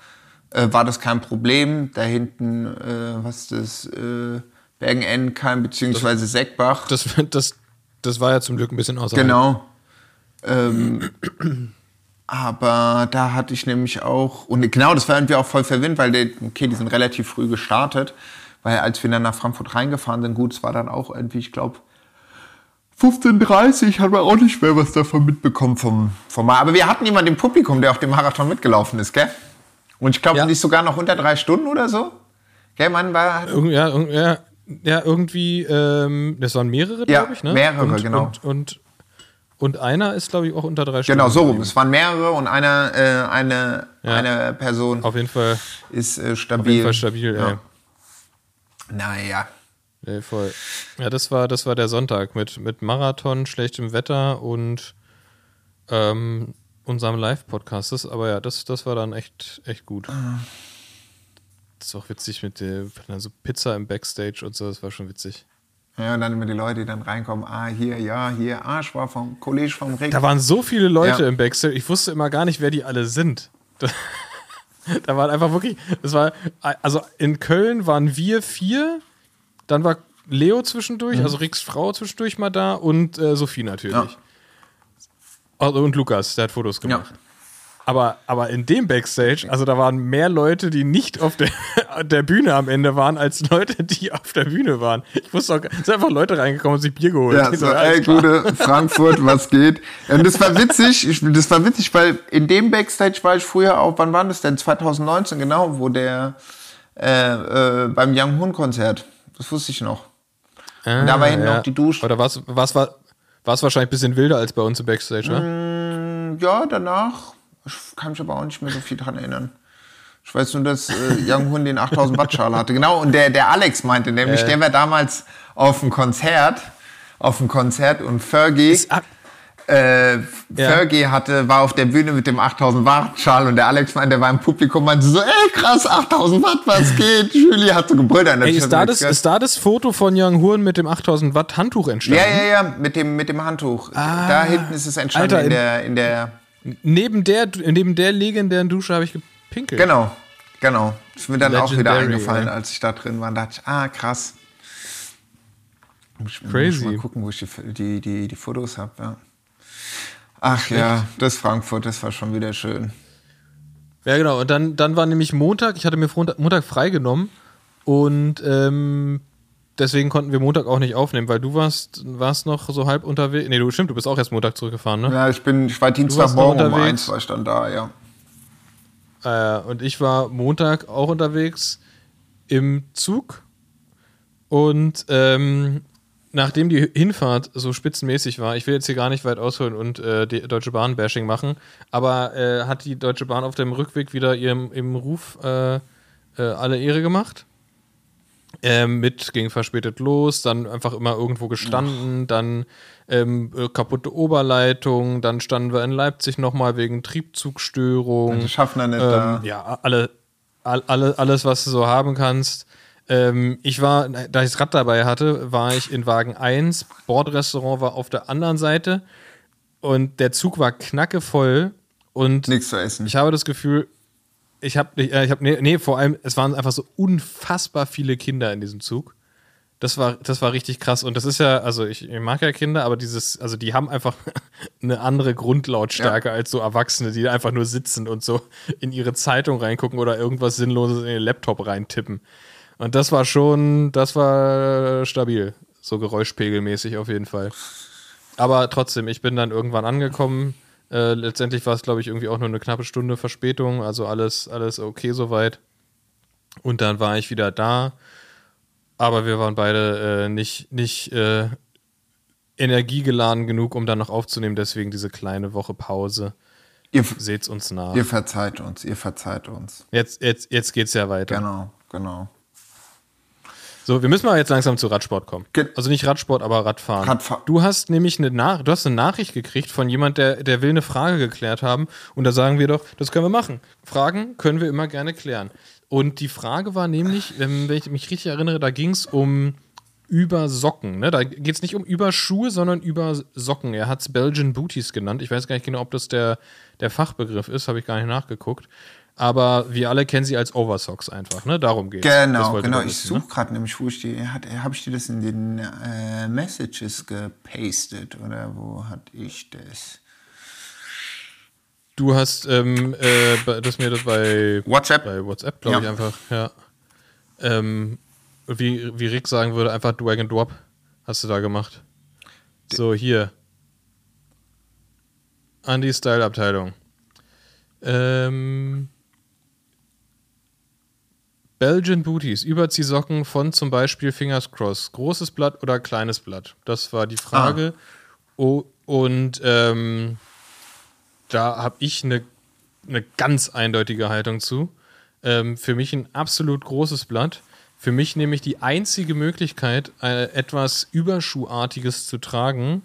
äh, war das kein Problem. Da hinten, äh, was ist das, Bergen-Ennkheim beziehungsweise Seckbach. Das, das, das war ja zum Glück ein bisschen außerhalb. Genau. Ähm, aber da hatte ich nämlich auch, und genau, das war irgendwie auch voll verwirrend, weil der, okay, die sind relativ früh gestartet, weil als wir dann nach Frankfurt reingefahren sind, gut, es war dann auch irgendwie, ich glaube, 15.30 hat man auch nicht mehr was davon mitbekommen vom, vom Aber wir hatten jemanden im Publikum, der auf dem Marathon mitgelaufen ist, gell? Und ich glaube, Ja. nicht sogar noch unter drei Stunden oder so. Gell, man war, Irgend- Ja, irgend- ja, ja, irgendwie, ähm, das waren mehrere, Ja, glaube ich, ne? mehrere, und, genau. Und, und, und einer ist, glaube ich, auch unter drei Stunden. genau so rum. Es waren mehrere und einer, äh, eine, Ja. eine Person Auf jeden Fall, ist äh, auf jeden stabil. Fall stabil, Ja. ey. Naja. Nee, voll. Ja, das war, das war der Sonntag mit, mit Marathon, schlechtem Wetter und ähm, unserem Live-Podcast. Aber ja, das, das war dann echt, echt gut. Das ist auch witzig mit der also Pizza im Backstage und so, das war schon witzig. Ja, und dann immer die Leute, die dann reinkommen, ah, hier, ja, hier, ah, ich war vom Kollege vom Rick. Da waren so viele Leute Ja. im Backstage, ich wusste immer gar nicht, wer die alle sind. Da, *laughs* da waren einfach wirklich, das war, also in Köln waren wir vier, dann war Leo Mhm. zwischendurch, also Ricks Frau zwischendurch mal da und äh, Sophie natürlich. Ja. Also, und Lukas, der hat Fotos Ja. Aber, aber in dem Backstage, also da waren mehr Leute, die nicht auf der, *laughs* der Bühne am Ende waren, als Leute, die auf der Bühne waren. Ich wusste auch, es sind einfach Leute reingekommen und sich Bier geholt. Ja, Ich *laughs* so, alles ey, gute Frankfurt, was geht? Ja, Und das war witzig, ich, das war witzig, weil in dem Backstage war ich früher auch, wann war das denn? 2019, genau, wo der, äh, äh, beim Young Hun Konzert. Das wusste ich noch. Ah, da war hinten auch die Dusche. Oder was, was war, war es wahrscheinlich ein bisschen wilder als bei uns im Backstage, ne? Mm, Ja, danach, ich kann mich aber auch nicht mehr so viel dran erinnern. Ich weiß nur, dass äh, Young Hun den 8000 Watt Schal hatte. Genau, und der, der Alex meinte nämlich, der war damals auf dem Konzert, auf dem Konzert und Fergie, äh, Ja. Fergie hatte, war auf der Bühne mit dem 8000 Watt Schal und der Alex meinte, der war im Publikum, meinte so, ey krass, 8000 Watt, was geht? Julie hat so gebrüllt. Ey, ist, da das, ist da das Foto von Young Huren mit dem 8000 Watt Handtuch entstanden? ja, ja, ja, mit dem, mit dem Handtuch. da hinten ist es entstanden Ah. Alter, in- der, in der, Neben, der, neben der legendären Dusche habe ich gepinkelt. Genau, genau. Ist mir dann auch wieder Legendary, eingefallen, ja. als ich da drin war. Da dachte ich, ah, krass. Ich, Crazy. Muss mal gucken, wo ich die, die, die, die Fotos habe. Ja. Ach ja, das Frankfurt, das war schon wieder schön. Ja, genau. Und dann, dann war nämlich Montag, ich hatte mir Montag, Montag freigenommen und ähm, deswegen konnten wir Montag auch nicht aufnehmen, weil du warst, warst noch so halb unterwegs. Nee, du stimmt, du bist auch erst Montag zurückgefahren, ne? Ja, ich bin, ich war Dienstagmorgen um eins, war ich dann da, ja. Äh, und ich war Montag auch unterwegs im Zug. Und ähm, nachdem die Hinfahrt so spitzenmäßig war, ich will jetzt hier gar nicht weit ausholen und äh, die Deutsche Bahn-Bashing machen, aber äh, hat die Deutsche Bahn auf dem Rückweg wieder ihrem, ihrem Ruf äh, äh, alle Ehre gemacht. Ähm, mit ging verspätet los, dann einfach immer irgendwo gestanden, dann ähm, äh, kaputte Oberleitung, dann standen wir in Leipzig nochmal wegen Triebzugstörung. Die Schaffner nicht Ähm, da. ja, alle, all, alle, alles, was du so haben kannst. Ähm, ich war, da ich das Rad dabei hatte, war ich in Wagen 1. Bordrestaurant war auf der anderen Seite und der Zug war knackevoll und Nichts zu essen. ich habe das Gefühl, ich habe, äh, ich habe, nee, nee, vor allem, es waren einfach so unfassbar viele Kinder in diesem Zug. Das war, das war richtig krass. Und das ist ja, also ich, ich mag ja Kinder, aber dieses, also die haben einfach *laughs* eine andere Grundlautstärke als so Erwachsene, die einfach nur sitzen und so in ihre Zeitung reingucken oder irgendwas Sinnloses in den Laptop reintippen. Und das war schon, das war stabil. So geräuschpegelmäßig auf jeden Fall. Aber trotzdem, ich bin dann irgendwann angekommen. Äh, letztendlich war es, glaube ich, irgendwie auch nur eine knappe Stunde Verspätung. Also alles, alles okay soweit. Und dann war ich wieder da. Aber wir waren beide äh, nicht, nicht äh, energiegeladen genug, um dann noch aufzunehmen. Deswegen diese kleine Woche Pause. Ihr, Seht's uns nach. ihr verzeiht uns, ihr verzeiht uns. Jetzt, jetzt, jetzt geht's ja weiter. Genau, genau. So, wir müssen mal jetzt langsam zu Radsport kommen. Also nicht Radsport, aber Radfahren. Radfahr- Du hast nämlich eine, Nach du hast eine Nachricht gekriegt von jemand, der, der will eine Frage geklärt haben. Und da sagen wir doch, das können wir machen. Fragen können wir immer gerne klären. Und die Frage war nämlich, ähm, wenn ich mich richtig erinnere, da ging es um über Socken. Ne? Da geht es nicht um über Schuhe, sondern über Socken. Er hat es Belgian Booties genannt. Ich weiß gar nicht genau, ob das der, der Fachbegriff ist, habe ich gar nicht nachgeguckt. Aber wir alle kennen sie als Oversocks einfach. Ne? Darum geht es. Genau, genau. Ich suche gerade nämlich, wo ich die, habe ich dir das in den äh, Messages gepastet oder wo hatte ich das? Du hast ähm, äh, das mir das bei WhatsApp. bei WhatsApp, glaube Ja. ich, einfach, ja. Ähm, wie, wie Rick sagen würde, einfach Drag and Drop hast du da gemacht. So, hier. An die Style-Abteilung. Ähm, Belgian Booties, Überziehsocken von zum Beispiel Fingers Cross. Großes Blatt oder kleines Blatt? Das war die Frage. Oh, und ähm, da habe ich eine eine ganz eindeutige Haltung zu. Ähm, für mich ein absolut großes Blatt. Für mich nämlich die einzige Möglichkeit, äh, etwas Überschuhartiges zu tragen,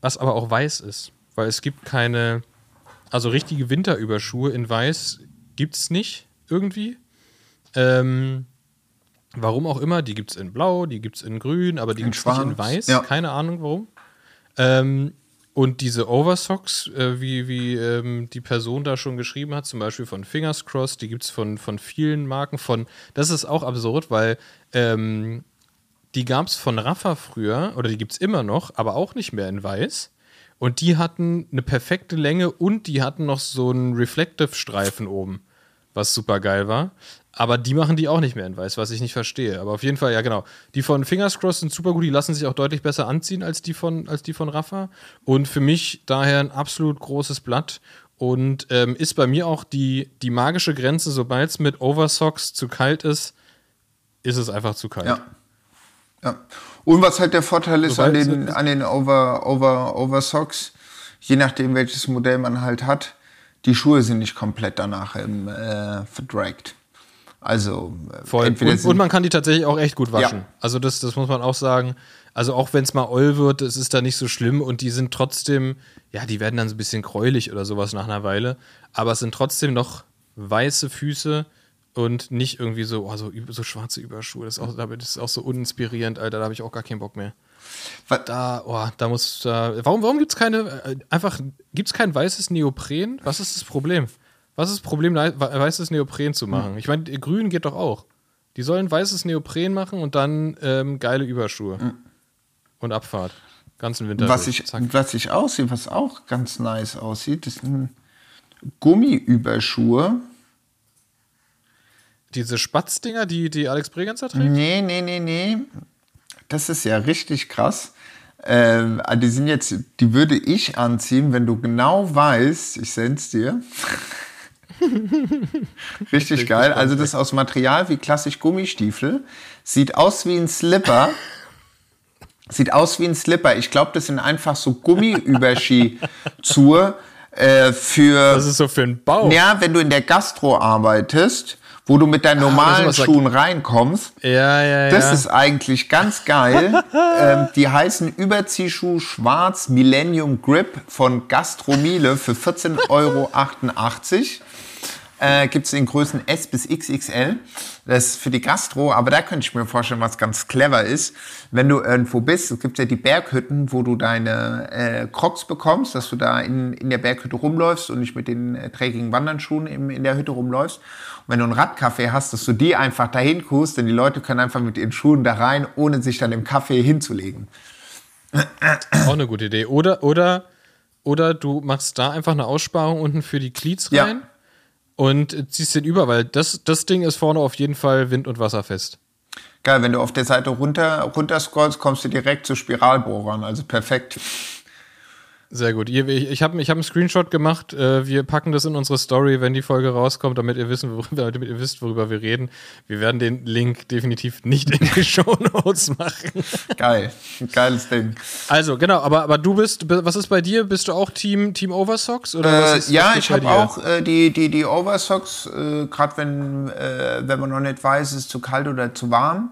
was aber auch weiß ist. Weil es gibt keine, also richtige Winterüberschuhe in weiß gibt es nicht irgendwie. Ähm, warum auch immer, die gibt es in blau, die gibt es in grün, aber die gibt es nicht in weiß. ja. Keine Ahnung warum. Ähm, und diese Oversocks, äh, wie, wie ähm, die Person da schon geschrieben hat, zum Beispiel von Fingers Crossed, die gibt es von, von vielen Marken. Von, das ist auch absurd, weil ähm, die gab es von Rafa früher, oder die gibt es immer noch, aber auch nicht mehr in weiß. Und die hatten eine perfekte Länge und die hatten noch so einen Reflective-Streifen oben, was super geil war. Aber die machen die auch nicht mehr in weiß, was ich nicht verstehe. Aber auf jeden Fall, ja genau. Die von Fingers Crossed sind super gut, die lassen sich auch deutlich besser anziehen als die von, als die von Rafa. Und für mich daher ein absolut großes Blatt. Und ähm, ist bei mir auch die, die magische Grenze, sobald es mit Oversocks zu kalt ist, ist es einfach zu kalt. Ja. ja. Und was halt der Vorteil ist an Sobald den, es- an den Over, Over, Oversocks, je nachdem welches Modell man halt hat, die Schuhe sind nicht komplett danach ähm, äh, verdragt. Also Voll. Und, und man kann die tatsächlich auch echt gut waschen. Ja. Also das, das muss man auch sagen. Also auch wenn es mal oll wird, es ist da nicht so schlimm und die sind trotzdem, ja, die werden dann so ein bisschen gräulich oder sowas nach einer Weile, aber es sind trotzdem noch weiße Füße und nicht irgendwie so, oh, so, so schwarze Überschuhe. Das ist, auch, damit ist auch so uninspirierend, Alter, da habe ich auch gar keinen Bock mehr. wa- Da, oh, da muss, da, warum, warum gibt es keine, äh, einfach, gibt es kein weißes Neopren? Was ist das Problem? Was ist das Problem, weißes Neopren zu machen? Ich meine, grün geht doch auch. Die sollen weißes Neopren machen und dann ähm, geile Überschuhe. Und Abfahrt. Ganzen Winter. was, durch. ich, Zack. was ich aussehe, was auch ganz nice aussieht, das sind Gummiüberschuhe. Diese Spatzdinger, die, die Alex Bregenzer trägt? Nee, nee, nee, nee. Das ist ja richtig krass. Ähm, ah, die sind jetzt, die würde ich anziehen, wenn du genau weißt, ich send's dir. *laughs* *laughs* richtig geil. Also das ist aus Material wie klassisch Gummistiefel. Sieht aus wie ein Slipper. Sieht aus wie ein Slipper. Ich glaube, das sind einfach so Gummiüberschuhe äh, für. Das ist so für einen Bauch. Ja, wenn du in der Gastro arbeitest, wo du mit deinen normalen sowas sagt- Schuhen reinkommst. Ja, ja, ja. Das ist eigentlich ganz geil. *laughs* ähm, die heißen Überziehschuh Schwarz Millennium Grip von Gastromile für 14,88 Euro. Äh, Gibt es in Größen S bis XXL. Das ist für die Gastro, aber da könnte ich mir vorstellen, was ganz clever ist. Wenn du irgendwo bist, es gibt ja die Berghütten, wo du deine äh, Crocs bekommst, dass du da in, in der Berghütte rumläufst und nicht mit den äh, trägigen Wandernschuhen im, in der Hütte rumläufst. Und wenn du einen Radcafé hast, dass du die einfach dahin kust, denn die Leute können einfach mit ihren Schuhen da rein, ohne sich dann im Kaffee hinzulegen. Auch eine gute Idee. Oder, oder, oder du machst da einfach eine Aussparung unten für die Cleats Ja. Und ziehst den über, weil das, das Ding ist vorne auf jeden Fall wind- und wasserfest. Geil, wenn du auf der Seite runter, runter scrollst, kommst du direkt zu Spiralbohrern, also perfekt. Sehr gut. Ich, habe ich hab einen Screenshot gemacht. Äh, Wir packen das in unsere Story, wenn die Folge rauskommt, damit ihr, wissen, worüber, *laughs* damit ihr wisst, worüber wir reden. Wir werden den Link definitiv nicht in die *laughs* Show Notes machen. Geil. Geiles Ding. Also, genau, aber, aber du bist, was ist bei dir? Bist du auch Team, Team Oversocks? Oder Äh, ist, ja, ich habe auch äh, die, die, die Oversocks, äh, gerade wenn, äh, wenn man noch nicht weiß, ist es zu kalt oder zu warm.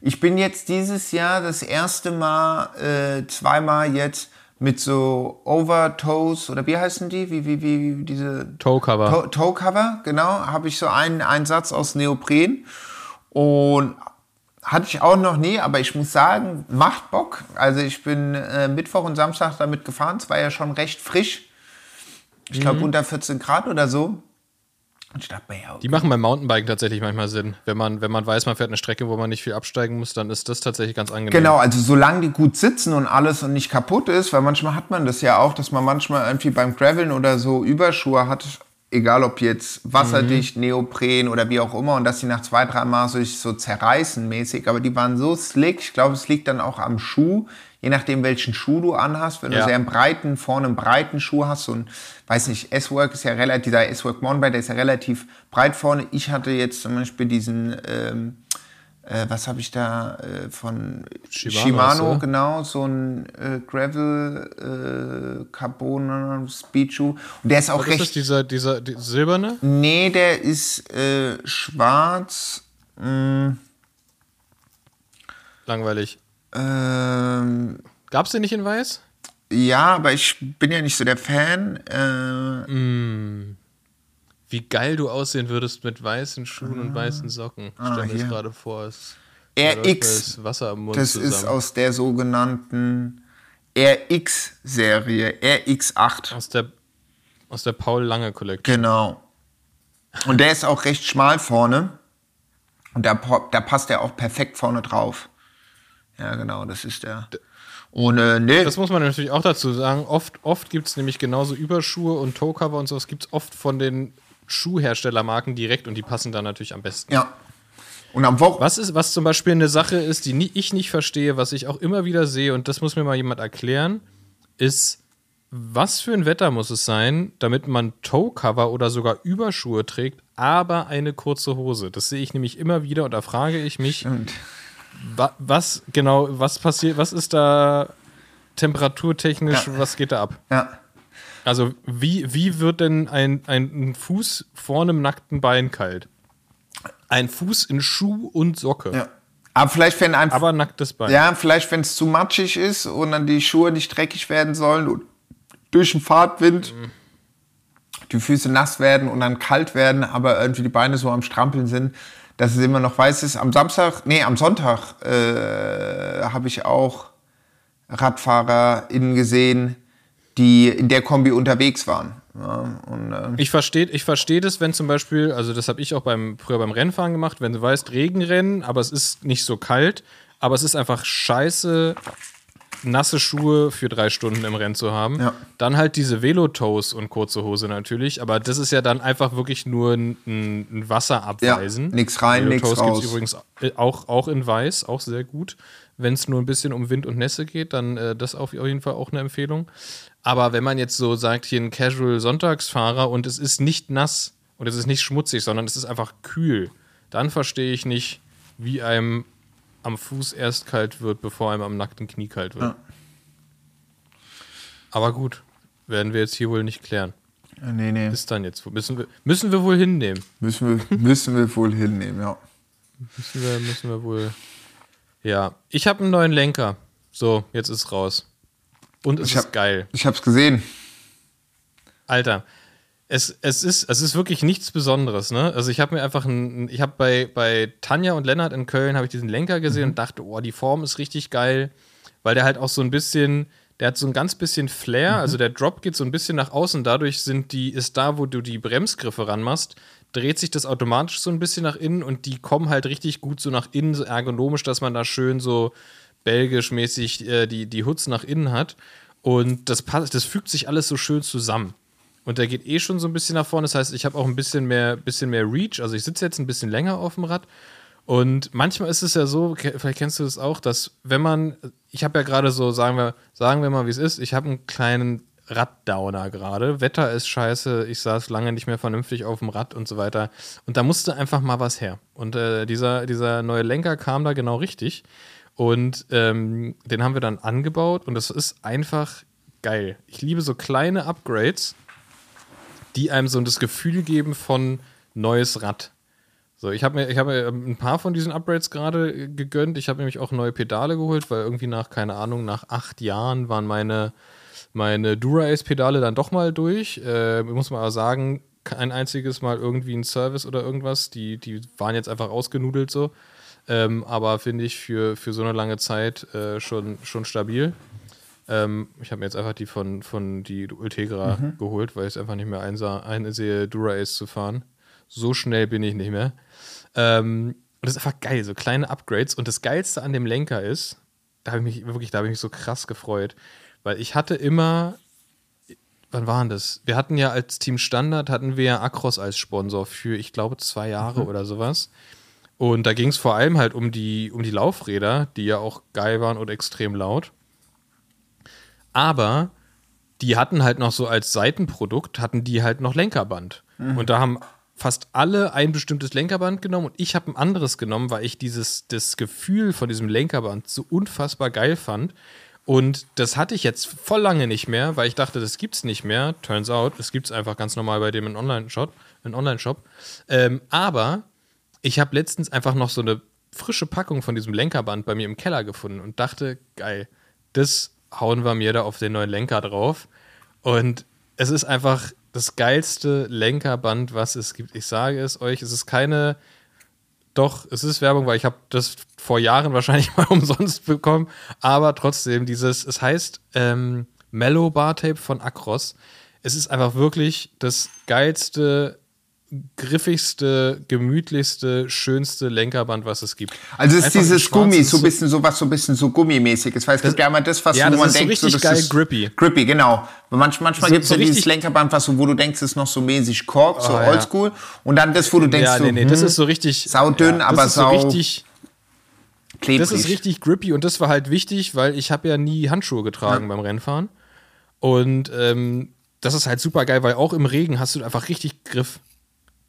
Ich bin jetzt dieses Jahr das erste Mal, äh, zweimal jetzt mit so Overtoes oder wie heißen die? Wie, wie, wie diese Toe-Cover. To- Toe-Cover, genau, habe ich so einen, einen Satz aus Neopren und hatte ich auch noch nie, aber ich muss sagen, macht Bock. Also ich bin äh, Mittwoch und Samstag damit gefahren, es war ja schon recht frisch. Ich glaube Mhm. unter 14 Grad oder so. Dachte mir, ja, Die machen beim Mountainbiken tatsächlich manchmal Sinn. Wenn man, wenn man weiß, man fährt eine Strecke, wo man nicht viel absteigen muss, dann ist das tatsächlich ganz angenehm. Genau, also solange die gut sitzen und alles und nicht kaputt ist, weil manchmal hat man das ja auch, dass man manchmal irgendwie beim Graveln oder so Überschuhe hat, egal ob jetzt wasserdicht, Neopren oder wie auch immer, und dass die nach zwei, drei Mal so, so zerreißen mäßig, aber die waren so slick, ich glaube, es liegt dann auch am Schuh, je nachdem welchen Schuh du anhast, wenn Ja. du sehr einen breiten, vorne einen breiten Schuh hast, so ein, weiß nicht, S-Work ist ja relativ, dieser S-Work Monbite, der ist ja relativ breit vorne, ich hatte jetzt zum Beispiel diesen, ähm, äh, was habe ich da äh, von Shimano, Shimano, du? genau, so ein äh, Gravel äh, Carbon Speedschuh. Und der ist auch Was ist das, recht. dieser, dieser die, silberne? Nee, der ist äh, schwarz. Mh, Langweilig. Ähm, Gab's den nicht in weiß? ja, aber ich bin ja nicht so der Fan. Äh, Wie geil du aussehen würdest mit weißen Schuhen und weißen Socken. Ich stell mir das gerade vor. Es, RX. das Wasser am Mund Das zusammen. ist aus der sogenannten RX-Serie, RX8. aus der, aus der Paul Lange Collection. Genau. Und der ist auch recht schmal vorne. Und da, da passt er auch perfekt vorne drauf. Ja, genau, das ist der. Und äh, nee, Das muss man natürlich auch dazu sagen. Oft, oft gibt es nämlich genauso Überschuhe und Toe-Cover und sowas gibt es oft von den Schuhherstellermarken direkt und die passen da natürlich am besten. ja. Und am Wochenende. Was ist, was zum Beispiel eine Sache ist, die nie, ich nicht verstehe, was ich auch immer wieder sehe, und das muss mir mal jemand erklären, ist, was für ein Wetter muss es sein, damit man Toe-Cover oder sogar Überschuhe trägt, aber eine kurze Hose? Das sehe ich nämlich immer wieder und da frage ich mich, wa, was genau, was passiert, was ist da temperaturtechnisch, Ja. was geht da ab? Ja. Also, wie, wie wird denn ein, ein Fuß vor einem nackten Bein kalt? Ein Fuß in Schuh und Socke. ja. Aber vielleicht, wenn ein, Aber nacktes Bein. ja, vielleicht, wenn es zu matschig ist und dann die Schuhe nicht dreckig werden sollen und durch den Fahrtwind die Füße nass werden und dann kalt werden, aber irgendwie die Beine so am Strampeln sind, dass es immer noch weiß ist. Am Samstag, nee, am Sonntag äh, habe ich auch RadfahrerInnen gesehen, die in der Kombi unterwegs waren. Ja, und, äh, Ich verstehe ich versteh das, wenn zum Beispiel, also das habe ich auch beim, früher beim Rennfahren gemacht, wenn du weißt, Regenrennen, aber es ist nicht so kalt, aber es ist einfach scheiße, nasse Schuhe für drei Stunden im Rennen zu haben. Ja. Dann halt diese Velotoes und kurze Hose natürlich, aber das ist ja dann einfach wirklich nur ein, ein, ein Wasser abweisen. Ja, nix rein, nix Velotoes raus. gibt's übrigens auch, auch in weiß, auch sehr gut. Wenn es nur ein bisschen um Wind und Nässe geht, dann äh, das auf jeden Fall auch eine Empfehlung. Aber wenn man jetzt so sagt, hier ein Casual Sonntagsfahrer und es ist nicht nass und es ist nicht schmutzig, sondern es ist einfach kühl, dann verstehe ich nicht, wie einem am Fuß erst kalt wird, bevor einem am nackten Knie kalt wird. Ja. Aber gut, werden wir jetzt hier wohl nicht klären. nee, nee, Ist dann jetzt. Müssen wir, müssen wir wohl hinnehmen. müssen wir, *laughs* müssen wir wohl hinnehmen, ja. Müssen wir, müssen wir wohl. Ja, ich habe einen neuen Lenker. So, jetzt ist raus. Und es Ich ist hab- geil. Ich hab's gesehen. Alter, es, es, ist, es ist wirklich nichts Besonderes, ne? Also ich habe mir einfach ein, ich habe bei, bei Tanja und Lennart in Köln habe ich diesen Lenker gesehen und dachte, oh, die Form ist richtig geil, weil der halt auch so ein bisschen, der hat so ein ganz bisschen Flair, also der Drop geht so ein bisschen nach außen, dadurch sind die, ist da, wo du die Bremsgriffe ranmachst, dreht sich das automatisch so ein bisschen nach innen und die kommen halt richtig gut so nach innen, so ergonomisch, dass man da schön so belgisch-mäßig äh, die, die Hoods nach innen hat. Und das, passt, das fügt sich alles so schön zusammen. Und der geht eh schon so ein bisschen nach vorne. Das heißt, ich habe auch ein bisschen mehr, bisschen mehr Reach. Also ich sitze jetzt ein bisschen länger auf dem Rad. Und manchmal ist es ja so, vielleicht kennst du das auch, dass wenn man, ich habe ja gerade so, sagen wir, sagen wir mal, wie es ist, ich habe einen kleinen Raddowner gerade. Wetter ist scheiße, ich saß lange nicht mehr vernünftig auf dem Rad und so weiter. Und da musste einfach mal was her. Und äh, dieser, dieser neue Lenker kam da genau richtig. Und ähm, den haben wir dann angebaut und es ist einfach geil. Ich liebe so kleine Upgrades, die einem so das Gefühl geben von neues Rad. So, ich habe mir, hab mir ein paar von diesen Upgrades gerade gegönnt. Ich habe nämlich auch neue Pedale geholt, weil irgendwie nach, keine Ahnung, nach acht Jahren waren meine, meine Dura-Ace-Pedale dann doch mal durch. Äh, muss man aber sagen, kein einziges Mal irgendwie ein Service oder irgendwas. Die, die waren jetzt einfach ausgenudelt so. Ähm, aber finde ich für, für so eine lange Zeit äh, schon, schon stabil. Ähm, ich habe mir jetzt einfach die von, von die Ultegra mhm. geholt, weil ich es einfach nicht mehr einsah, einsehe, Dura-Ace zu fahren. So schnell bin ich nicht mehr. Ähm, und das ist einfach geil, so kleine Upgrades. Und das Geilste an dem Lenker ist, da habe ich mich wirklich, da habe ich mich so krass gefreut, weil ich hatte immer, wann waren das? Wir hatten ja als Team Standard, hatten wir ja Acros als Sponsor für, ich glaube, zwei Jahre mhm. oder sowas. Und da ging es vor allem halt um die, um die Laufräder, die ja auch geil waren und extrem laut. Aber die hatten halt noch so als Seitenprodukt, hatten die halt noch Lenkerband. Mhm. Und da haben fast alle ein bestimmtes Lenkerband genommen und ich habe ein anderes genommen, weil ich dieses das Gefühl von diesem Lenkerband so unfassbar geil fand. Und das hatte ich jetzt voll lange nicht mehr, weil ich dachte, das gibt's nicht mehr. Turns out, es gibt's einfach ganz normal bei dem in Online-Shop. Online ähm, aber ich habe letztens einfach noch so eine frische Packung von diesem Lenkerband bei mir im Keller gefunden und dachte, geil, das hauen wir mir da auf den neuen Lenker drauf. Und es ist einfach das geilste Lenkerband, was es gibt. Ich sage es euch, es ist keine. Doch, es ist Werbung, weil ich habe das vor Jahren *laughs* wahrscheinlich mal umsonst bekommen. Aber trotzdem, dieses, es heißt ähm, Mellow Bar Tape von Acros. Es ist einfach wirklich das geilste griffigste, gemütlichste, schönste Lenkerband, was es gibt. Also es ist dieses Gummi, so ein bisschen so was, so ein bisschen so gummimäßig ist. Weil es gibt ja immer das, was ja, wo man denkt, so, richtig so, das geil, ist grippy. Grippy, genau. Manch, manchmal gibt es so ja dieses Lenkerband, was so, wo du denkst, ist noch so mäßig Kork, so oh, oldschool. Und dann das, wo du denkst, ja, nee, nee, so, das hm, ist so richtig saudünn, ja, aber sau so richtig klebrig. Das ist richtig grippy und das war halt wichtig, weil ich habe ja nie Handschuhe getragen beim Rennfahren. Und ähm, das ist halt super geil, weil auch im Regen hast du einfach richtig Griff.